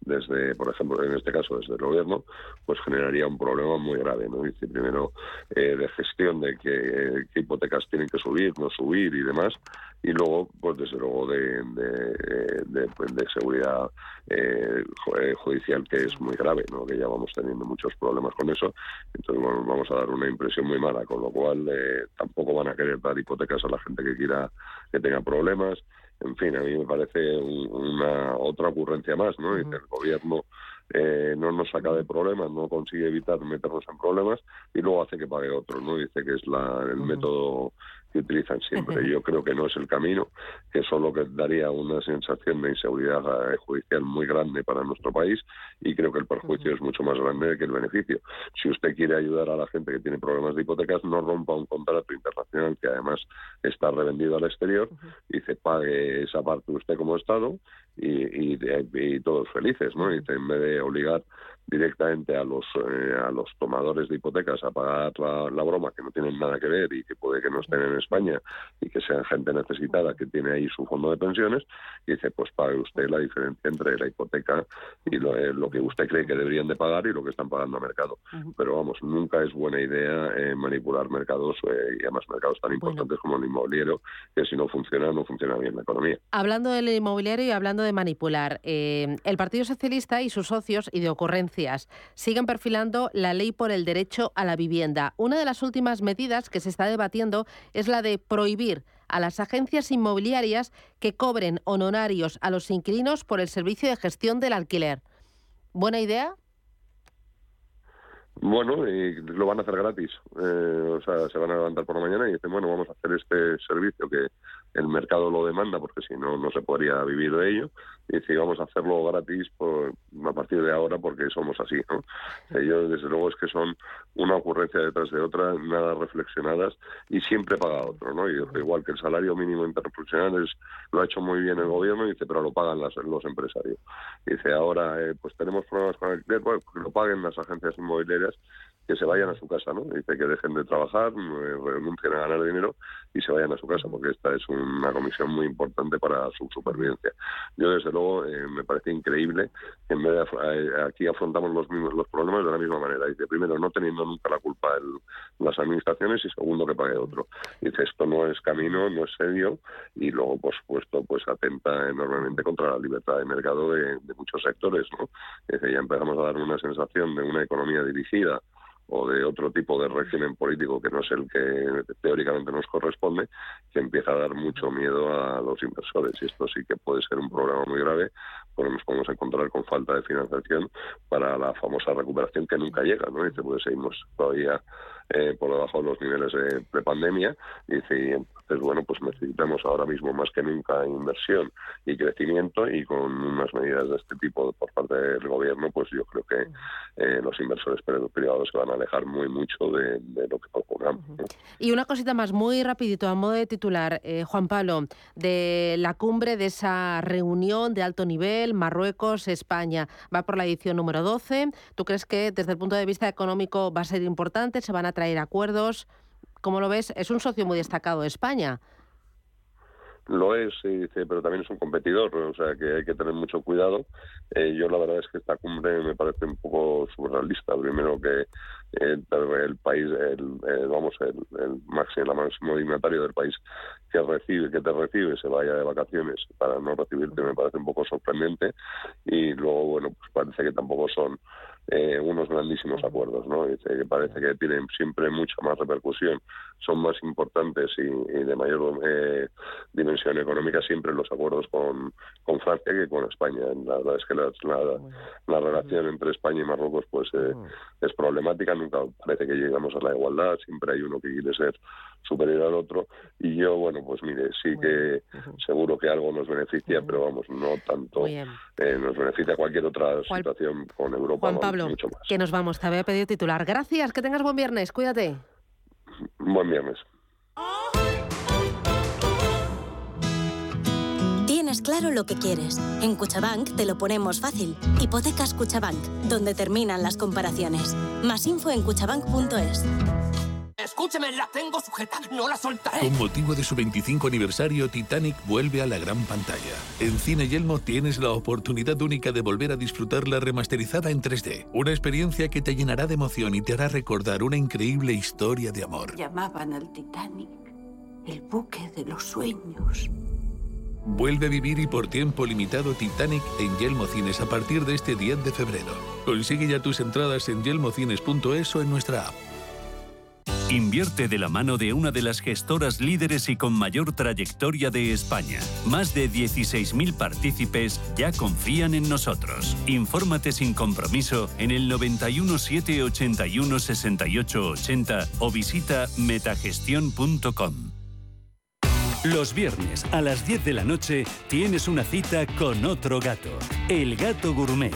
desde, por ejemplo, en este caso desde el gobierno, pues generaría un problema muy grave, ¿no? Dice primero eh, de gestión de qué, hipotecas tienen que subir, no subir y demás, y luego, pues desde luego de, de, pues, seguridad eh, eh, judicial que es muy grave, ¿no? Que ya vamos teniendo muchos problemas con eso, entonces bueno, vamos a dar una impresión muy mala, con lo cual tampoco van a querer dar hipotecas a la gente que quiera que tenga problemas en fin, a mí me parece una otra ocurrencia más, ¿no? el gobierno eh, no nos saca de problemas, no consigue evitar meternos en problemas y luego hace que pague otro, ¿no? Dice que es la, el método que utilizan siempre. Yo creo que no es el camino, que eso lo que daría una sensación de inseguridad eh, judicial muy grande para nuestro país y creo que el perjuicio es mucho más grande que el beneficio. Si usted quiere ayudar a la gente que tiene problemas de hipotecas, no rompa un contrato internacional que además está revendido al exterior y se pague esa parte usted como Estado y, y, todos felices, ¿no? Y en vez de obligar directamente a los eh, a los tomadores de hipotecas a pagar la, broma que no tienen nada que ver y que puede que no estén en España y que sean gente necesitada que tiene ahí su fondo de pensiones y dice pues pague usted la diferencia entre la hipoteca y lo, eh, que usted cree que deberían de pagar y lo que están pagando a mercado. Pero vamos nunca es buena idea eh, manipular mercados y además mercados tan importantes como el inmobiliario que si no funciona no funciona bien la economía. Hablando del inmobiliario y hablando de manipular el Partido Socialista y sus socios y de ocurrencia siguen perfilando la ley por el derecho a la vivienda. Una de las últimas medidas que se está debatiendo es la de prohibir a las agencias inmobiliarias que cobren honorarios a los inquilinos por el servicio de gestión del alquiler. ¿Buena idea? Bueno, y lo van a hacer gratis. Eh, o sea, se van a levantar por la mañana y dicen, bueno, vamos a hacer este servicio que el mercado lo demanda, porque si no, no se podría vivir de ello. Y dice, vamos a hacerlo gratis por, a partir de ahora porque somos así. ¿no? Ellos, desde luego, es que son una ocurrencia detrás de otra, nada reflexionadas y siempre paga otro. ¿no? Y igual que el salario mínimo interprofesional es, lo ha hecho muy bien el gobierno, dice, pero lo pagan las, los empresarios. dice, ahora, eh, pues tenemos problemas con el pues que lo paguen las agencias inmobiliarias que se vayan a su casa, ¿no? Dice que dejen de trabajar, renuncien a ganar dinero y se vayan a su casa, porque esta es una comisión muy importante para su supervivencia. Yo, desde luego, eh, me parece increíble que en vez de eh, aquí afrontamos los mismos los problemas de la misma manera. Dice, primero, no teniendo nunca la culpa el, las administraciones y segundo, que pague otro. Dice, esto no es camino, no es serio y luego, por supuesto, pues atenta enormemente contra la libertad de mercado de, de muchos sectores, ¿no? Dice, ya empezamos a dar una sensación de una economía dirigida o de otro tipo de régimen político que no es el que teóricamente nos corresponde, que empieza a dar mucho miedo a los inversores. Y esto sí que puede ser un problema muy grave, porque nos podemos encontrar con falta de financiación para la famosa recuperación que nunca llega, ¿no? Dice, pues seguimos todavía eh, por debajo de los niveles de, de pandemia. Dice, entonces, bueno, pues necesitamos ahora mismo más que nunca inversión y crecimiento y con unas medidas de este tipo por parte del gobierno, pues yo creo que eh, los inversores privados se van a alejar muy mucho de, lo que propongamos. Y una cosita más, muy rapidito, a modo de titular, eh, Juan Pablo, de la cumbre de esa reunión de alto nivel, Marruecos, España, va por la edición número 12. ¿Tú crees que desde el punto de vista económico va a ser importante? ¿Se van a traer acuerdos. ¿Cómo lo ves? Es un socio muy destacado de España. Lo es, pero también es un competidor, o sea que hay que tener mucho cuidado. Eh, yo la verdad es que esta cumbre me parece un poco surrealista. Primero que eh, el país, el, vamos, el, máximo, máximo dignatario del país que recibe, que te recibe, se vaya de vacaciones para no recibirte me parece un poco sorprendente. Y luego, bueno, pues parece que tampoco son eh, unos grandísimos acuerdos, ¿no? que parece que tienen siempre mucha más repercusión, son más importantes y, de mayor eh, dimensión económica siempre los acuerdos con, con Francia que con España. La verdad es que la, la, relación entre España y Marruecos pues eh, es problemática, nunca parece que llegamos a la igualdad, siempre hay uno que quiere ser superior al otro y yo, bueno, pues mire, sí que seguro que algo nos beneficia, pero vamos, no tanto nos beneficia cualquier otra situación con Europa. Que nos vamos, te había pedido titular. Gracias, que tengas buen viernes, cuídate. Buen viernes. Tienes claro lo que quieres. En Cuchabank te lo ponemos fácil. Hipotecas Cuchabank, donde terminan las comparaciones. Más info en cuchabank.es. Escúcheme, la tengo sujeta, no la soltaré. Con motivo de su 25 aniversario, Titanic vuelve a la gran pantalla. En Cine Yelmo tienes la oportunidad única de volver a disfrutarla remasterizada en 3D. Una experiencia que te llenará de emoción y te hará recordar una increíble historia de amor. Llamaban al Titanic el buque de los sueños. Vuelve a vivir y por tiempo limitado Titanic en Yelmo Cines a partir de este 10 de febrero. Consigue ya tus entradas en yelmocines.es o en nuestra app. Invierte de la mano de una de las gestoras líderes y con mayor trayectoria de España. Más de 16.000 partícipes ya confían en nosotros. Infórmate sin compromiso en el 91 781 68 80 o visita metagestión.com. Los viernes a las 10 de la noche tienes una cita con otro gato, el gato gourmet.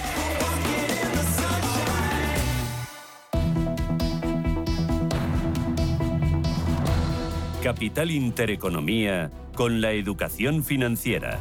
Capital Intereconomía con la educación financiera.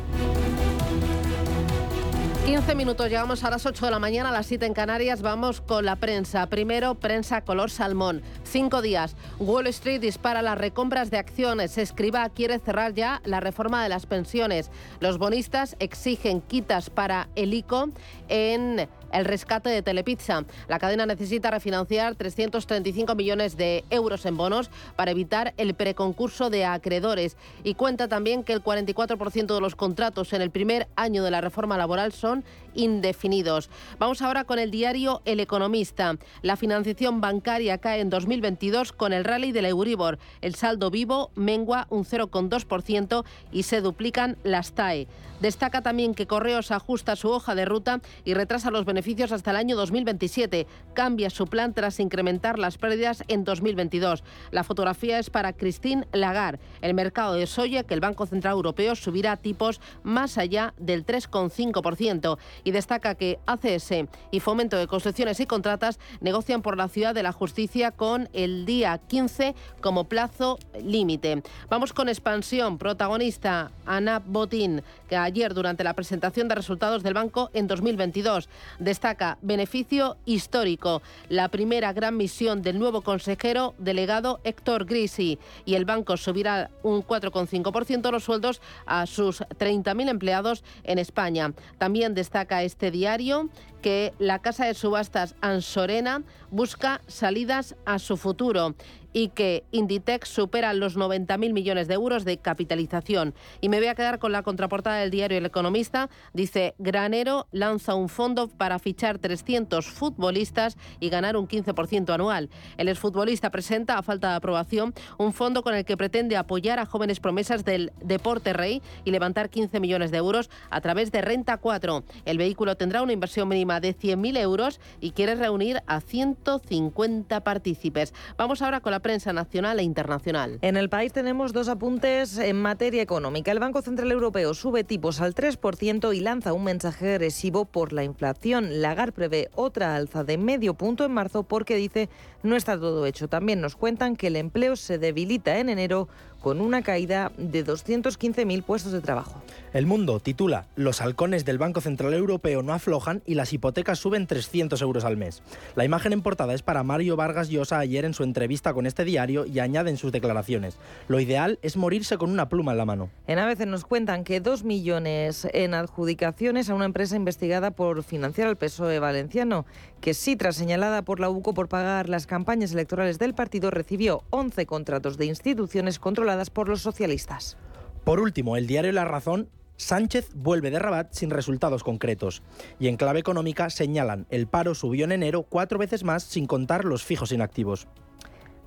15 minutos, llegamos a las 8 de la mañana, a las 7 en Canarias, vamos con la prensa. Primero, prensa color salmón. Cinco días, Wall Street dispara las recompras de acciones. Escriba quiere cerrar ya la reforma de las pensiones. Los bonistas exigen quitas para el ICO en el rescate de Telepizza. La cadena necesita refinanciar 335 millones de euros en bonos para evitar el preconcurso de acreedores y cuenta también que el 44% de los contratos en el primer año de la reforma laboral son indefinidos. Vamos ahora con el diario El Economista. La financiación bancaria cae en 2022 con el rally del Euribor. El saldo vivo mengua un 0,2% y se duplican las TAE. Destaca también que Correos ajusta su hoja de ruta y retrasa los beneficios hasta el año 2027. Cambia su plan tras incrementar las pérdidas en 2022. La fotografía es para Christine Lagarde. El mercado de soya que el Banco Central Europeo subirá tipos más allá del 3,5% y destaca que ACS y Fomento de Construcciones y Contratas negocian por la Ciudad de la Justicia con el día 15 como plazo límite. Vamos con expansión. Protagonista Ana Botín, que ayer durante la presentación de resultados del banco en 2022 destaca beneficio histórico, la primera gran misión del nuevo consejero delegado Héctor Grisi y el banco subirá un 4,5% los sueldos a sus 30.000 empleados en España. También destaca este diario que la casa de subastas Ansorena busca salidas a su futuro y que Inditex supera los 90.000 millones de euros de capitalización. Y me voy a quedar con la contraportada del diario El Economista. Dice, Granero lanza un fondo para fichar 300 futbolistas y ganar un 15% anual. El exfutbolista presenta, a falta de aprobación, un fondo con el que pretende apoyar a jóvenes promesas del deporte rey y levantar 15 millones de euros a través de Renta 4. El vehículo tendrá una inversión mínima de 100.000 euros y quiere reunir a 150 partícipes. Vamos ahora con la prensa nacional e internacional. En el país tenemos dos apuntes en materia económica. El Banco Central Europeo sube tipos al 3% y lanza un mensaje agresivo por la inflación. Lagar prevé otra alza de medio punto en marzo porque dice no está todo hecho. También nos cuentan que el empleo se debilita en enero con una caída de 215.000 puestos de trabajo. El Mundo titula Los halcones del Banco Central Europeo no aflojan y las hipotecas suben 300 euros al mes. La imagen en portada es para Mario Vargas Llosa ayer en su entrevista con este diario y añade en sus declaraciones. Lo ideal es morirse con una pluma en la mano. En a veces nos cuentan que 2 millones en adjudicaciones a una empresa investigada por financiar al PSOE valenciano, que sí, señalada por la UCO por pagar las campañas electorales del partido, recibió 11 contratos de instituciones controladas por los socialistas. Por último, el diario La Razón Sánchez vuelve de Rabat sin resultados concretos. Y en clave económica señalan, el paro subió en enero cuatro veces más sin contar los fijos inactivos.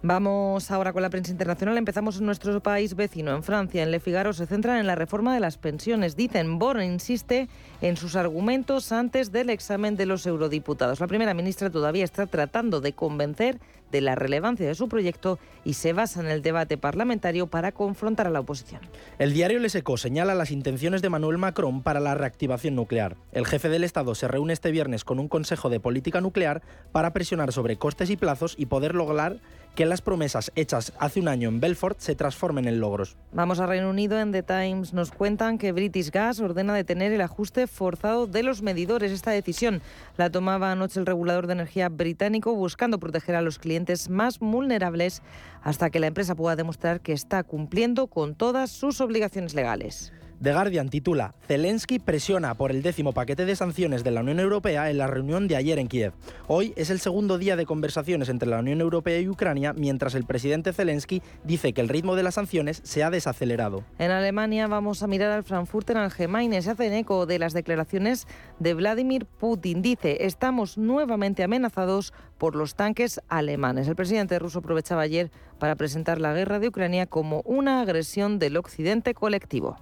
Vamos ahora con la prensa internacional. Empezamos en nuestro país vecino, en Francia. En Le Figaro se centran en la reforma de las pensiones. Dicen, Borne insiste en sus argumentos antes del examen de los eurodiputados. La primera ministra todavía está tratando de convencer de la relevancia de su proyecto y se basa en el debate parlamentario para confrontar a la oposición. El diario Les Eco señala las intenciones de Manuel Macron para la reactivación nuclear. El jefe del Estado se reúne este viernes con un Consejo de Política Nuclear para presionar sobre costes y plazos y poder lograr que las promesas hechas hace un año en Belfort se transformen en logros. Vamos a Reino Unido. En The Times nos cuentan que British Gas ordena detener el ajuste forzado de los medidores. Esta decisión la tomaba anoche el regulador de energía británico buscando proteger a los clientes más vulnerables hasta que la empresa pueda demostrar que está cumpliendo con todas sus obligaciones legales. The Guardian titula Zelensky presiona por el décimo paquete de sanciones de la Unión Europea en la reunión de ayer en Kiev. Hoy es el segundo día de conversaciones entre la Unión Europea y Ucrania, mientras el presidente Zelensky dice que el ritmo de las sanciones se ha desacelerado. En Alemania vamos a mirar al Frankfurter Allgemeine. Se hacen eco de las declaraciones de Vladimir Putin. Dice, estamos nuevamente amenazados por los tanques alemanes. El presidente ruso aprovechaba ayer para presentar la guerra de Ucrania como una agresión del occidente colectivo.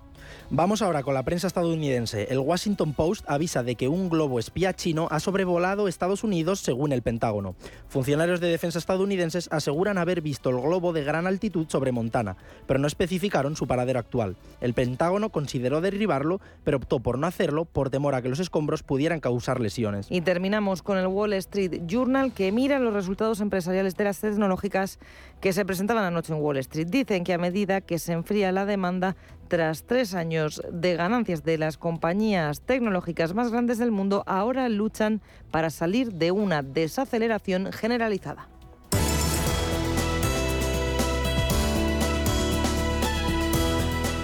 Vamos ahora con la prensa estadounidense. El Washington Post avisa de que un globo espía chino ha sobrevolado Estados Unidos según el Pentágono. Funcionarios de defensa estadounidenses aseguran haber visto el globo de gran altitud sobre Montana, pero no especificaron su paradero actual. El Pentágono consideró derribarlo, pero optó por no hacerlo por temor a que los escombros pudieran causar lesiones. Y terminamos con el Wall Street Journal que mira los resultados empresariales de las tecnológicas que se presentaban anoche en Wall Street. Dicen que a medida que se enfría la demanda, tras tres años de ganancias de las compañías tecnológicas más grandes del mundo, ahora luchan para salir de una desaceleración generalizada.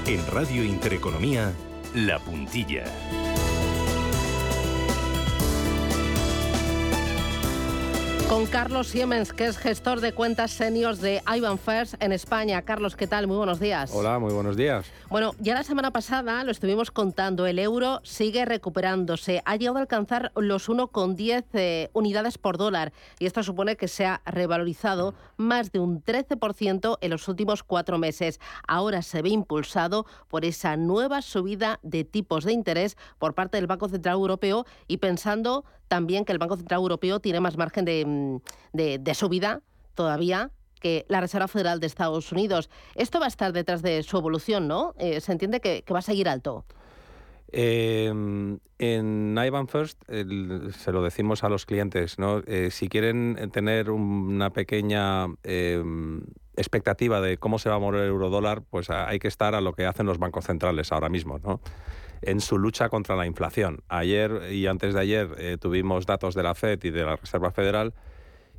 En Radio Intereconomía, La Puntilla. Con Carlos Siemens, que es gestor de cuentas seniors de Ivan First en España. Carlos, ¿qué tal? Muy buenos días. Hola, muy buenos días. Bueno, ya la semana pasada lo estuvimos contando, el euro sigue recuperándose. Ha llegado a alcanzar los 1,10 eh, unidades por dólar y esto supone que se ha revalorizado más de un 13% en los últimos cuatro meses. Ahora se ve impulsado por esa nueva subida de tipos de interés por parte del Banco Central Europeo y pensando también que el Banco Central Europeo tiene más margen de, mm, de, subida todavía que la Reserva Federal de Estados Unidos. Esto va a estar detrás de su evolución, ¿no? Eh, se entiende que, va a seguir alto. Em, en Ivan First se lo decimos a los clientes, ¿no? Eh, si quieren tener una pequeña em, expectativa de cómo se va a mover el eurodólar, pues hay que estar a lo que hacen los bancos centrales ahora mismo, ¿no? En su lucha contra la inflación. Ayer y antes de ayer eh, tuvimos datos de la FED y de la Reserva Federal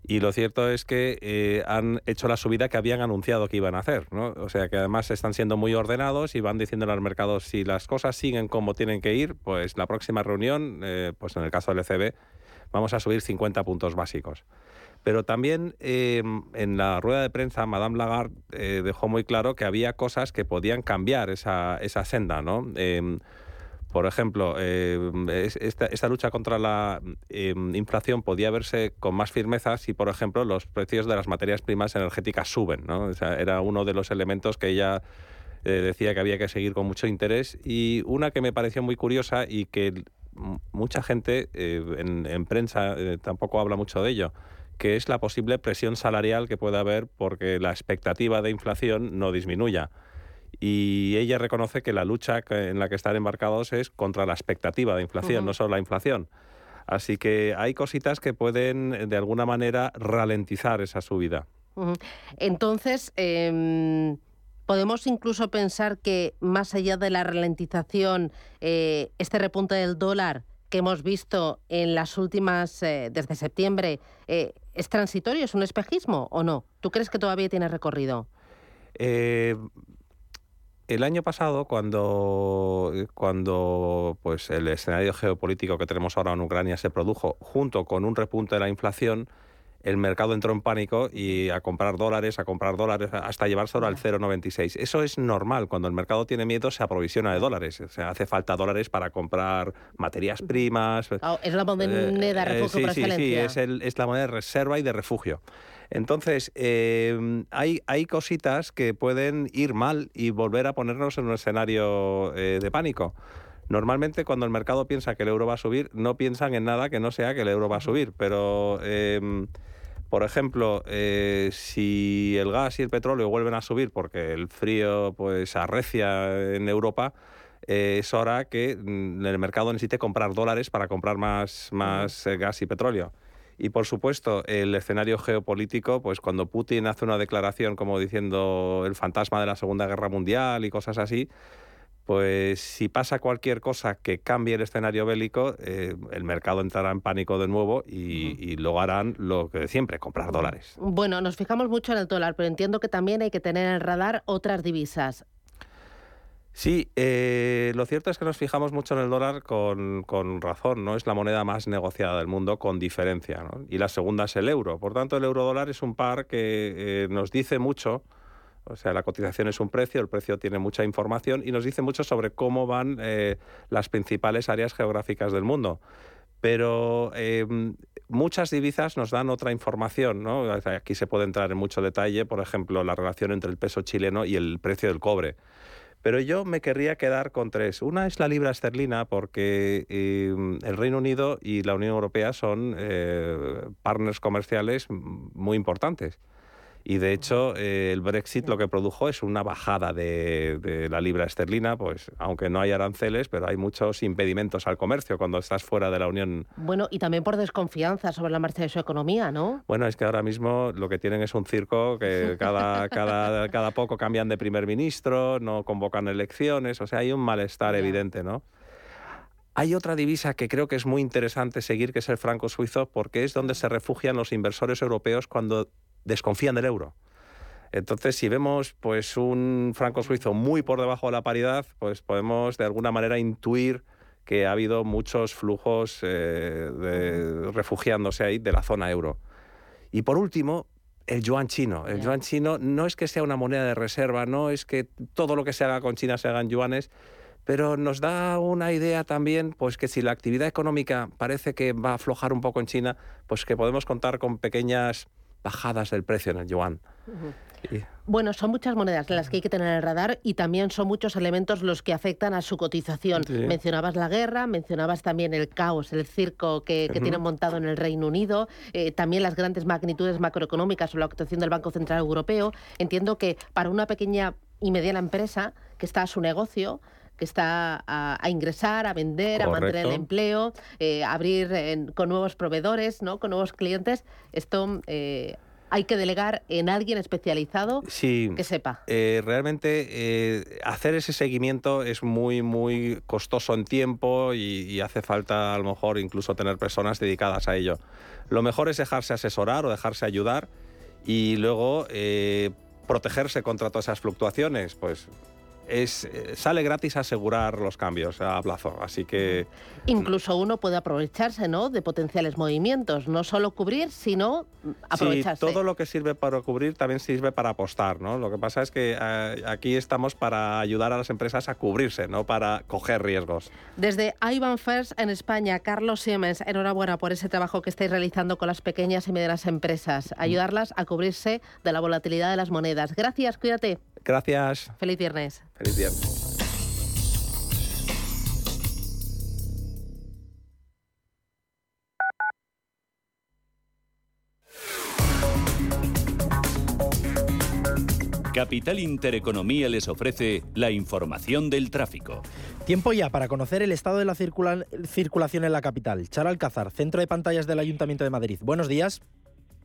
y lo cierto es que eh, han hecho la subida que habían anunciado que iban a hacer. ¿no? O sea que además están siendo muy ordenados y van diciendo al mercado si las cosas siguen como tienen que ir, pues la próxima reunión, eh, pues en el caso del ECB, vamos a subir 50 puntos básicos. Pero también en la rueda de prensa, Madame Lagarde dejó muy claro que había cosas que podían cambiar esa, esa senda. ¿no? Por ejemplo, eh, esta, lucha contra la em, inflación podía verse con más firmeza si, por ejemplo, los precios de las materias primas energéticas suben. ¿no? era uno de los elementos que ella eh, decía que había que seguir con mucho interés. Y una que me pareció muy curiosa y que mucha gente eh, en, en, prensa tampoco habla mucho de ello, que es la posible presión salarial que puede haber porque la expectativa de inflación no disminuya y ella reconoce que la lucha en la que están embarcados es contra la expectativa de inflación, no solo la inflación. Así que hay cositas que pueden, de alguna manera, ralentizar esa subida. Entonces, em, podemos incluso pensar que más allá de la ralentización, eh, este repunte del dólar que hemos visto en las últimas, eh, desde septiembre, eh, ¿es transitorio, es un espejismo o no? ¿Tú crees que todavía tiene recorrido? El año pasado, cuando, cuando pues, el escenario geopolítico que tenemos ahora en Ucrania se produjo, junto con un repunte de la inflación, el mercado entró en pánico y a comprar dólares, a comprar dólares, hasta llevárselo al 0,96. Eso es normal. Cuando el mercado tiene miedo, se aprovisiona de dólares. O sea, hace falta dólares para comprar materias primas. Ah, es la moneda de refugio eh, sí, sí, sí, es, es la moneda de reserva y de refugio. Entonces, eh, hay, hay cositas que pueden ir mal y volver a ponernos en un escenario eh, de pánico. Normalmente cuando el mercado piensa que el euro va a subir, no piensan en nada que no sea que el euro va a subir. Pero, em, por ejemplo, eh, si el gas y el petróleo vuelven a subir porque el frío pues arrecia en Europa, es hora que mm, el mercado necesite comprar dólares para comprar más, más gas y petróleo. Y por supuesto, el escenario geopolítico, pues cuando Putin hace una declaración como diciendo el fantasma de la Segunda Guerra Mundial y cosas así, pues si pasa cualquier cosa que cambie el escenario bélico, eh, el mercado entrará en pánico de nuevo y, luego harán lo que siempre, comprar dólares. Bueno, nos fijamos mucho en el dólar, pero entiendo que también hay que tener en el radar otras divisas. Sí, eh, lo cierto es que nos fijamos mucho en el dólar con, razón, ¿no? Es la moneda más negociada del mundo con diferencia, Y la segunda es el euro. Por tanto, el euro dólar es un par que eh, nos dice mucho, o sea, la cotización es un precio, el precio tiene mucha información y nos dice mucho sobre cómo van eh, las principales áreas geográficas del mundo. Pero muchas divisas nos dan otra información, ¿no? Aquí se puede entrar en mucho detalle, por ejemplo, la relación entre el peso chileno y el precio del cobre. Pero yo me querría quedar con tres. Una es la libra esterlina, porque em, el Reino Unido y la Unión Europea son eh, partners comerciales muy importantes. Y de hecho, eh, el Brexit lo que produjo es una bajada de, la libra esterlina, pues aunque no hay aranceles, pero hay muchos impedimentos al comercio cuando estás fuera de la Unión. Bueno, y también por desconfianza sobre la marcha de su economía, ¿no? Bueno, es que ahora mismo lo que tienen es un circo que cada, cada, [laughs] cada poco cambian de primer ministro, no convocan elecciones, o sea, hay un malestar evidente, ¿no? Hay otra divisa que creo que es muy interesante seguir, que es el franco suizo, porque es donde se refugian los inversores europeos cuando desconfían del euro. Entonces, si vemos pues un franco suizo muy por debajo de la paridad, pues podemos de alguna manera intuir que ha habido muchos flujos eh, de, refugiándose ahí de la zona euro. Y por último, el yuan chino. El yuan chino no es que sea una moneda de reserva, no es que todo lo que se haga con China se haga en yuanes, pero nos da una idea también, pues que si la actividad económica parece que va a aflojar un poco en China, pues que podemos contar con pequeñas bajadas del precio en el yuan. Bueno, son muchas monedas las que hay que tener en el radar y también son muchos elementos los que afectan a su cotización. Mencionabas la guerra, mencionabas también el caos, el circo que, tienen montado en el Reino Unido, eh, también las grandes magnitudes macroeconómicas o la actuación del Banco Central Europeo. Entiendo que para una pequeña y mediana empresa que está a su negocio, que está a, ingresar, a vender, a mantener el empleo, eh, abrir con nuevos proveedores, ¿no? con nuevos clientes. Esto eh, hay que delegar en alguien especializado que sepa. Eh, realmente hacer ese seguimiento es muy, muy costoso en tiempo y, hace falta a lo mejor incluso tener personas dedicadas a ello. Lo mejor es dejarse asesorar o dejarse ayudar y luego protegerse contra todas esas fluctuaciones. Pues es, eh, sale gratis asegurar los cambios a plazo. Así que. Incluso uno puede aprovecharse ¿no? de potenciales movimientos, no solo cubrir, sino aprovecharse. Sí, todo lo que sirve para cubrir también sirve para apostar. ¿no? Lo que pasa es que eh, aquí estamos para ayudar a las empresas a cubrirse, no para coger riesgos. Desde Ivan First en España, Carlos Siemens, enhorabuena por ese trabajo que estáis realizando con las pequeñas y medianas empresas, mm. ayudarlas a cubrirse de la volatilidad de las monedas. Gracias, cuídate. Gracias. Feliz viernes. Feliz viernes. Capital Intereconomía les ofrece la información del tráfico. Tiempo ya para conocer el estado de la circulación en la capital. Char Alcázar, Centro de Pantallas del Ayuntamiento de Madrid. Buenos días.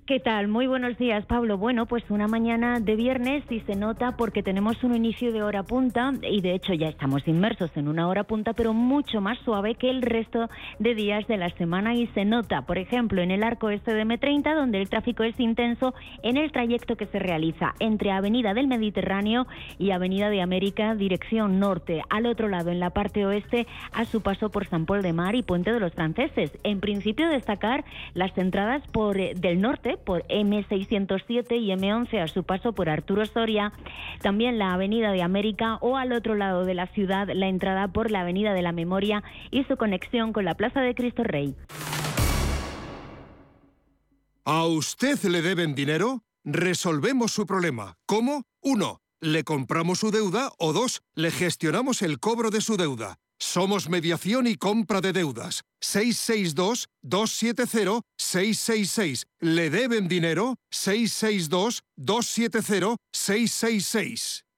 ¿Qué tal? Muy buenos días, Pablo. Bueno, pues una mañana de viernes y se nota porque tenemos un inicio de hora punta y de hecho ya estamos inmersos en una hora punta, pero mucho más suave que el resto de días de la semana y se nota, por ejemplo, en el arco este de M30, donde el tráfico es intenso en el trayecto que se realiza entre Avenida del Mediterráneo y Avenida de América, dirección norte. Al otro lado, en la parte oeste, a su paso por San Paul de Mar y Puente de los Franceses. En principio, destacar las entradas por del norte M11 por M607 y M11 a su paso por Arturo Soria, también la Avenida de América o al otro lado de la ciudad la entrada por la Avenida de la Memoria y su conexión con la Plaza de Cristo Rey. ¿A usted le deben dinero? Resolvemos su problema. ¿Cómo? 1. Le compramos su deuda o 2. Le gestionamos el cobro de su deuda. Somos mediación y compra de deudas. 662-270-666. ¿Le deben dinero? 662-270-666.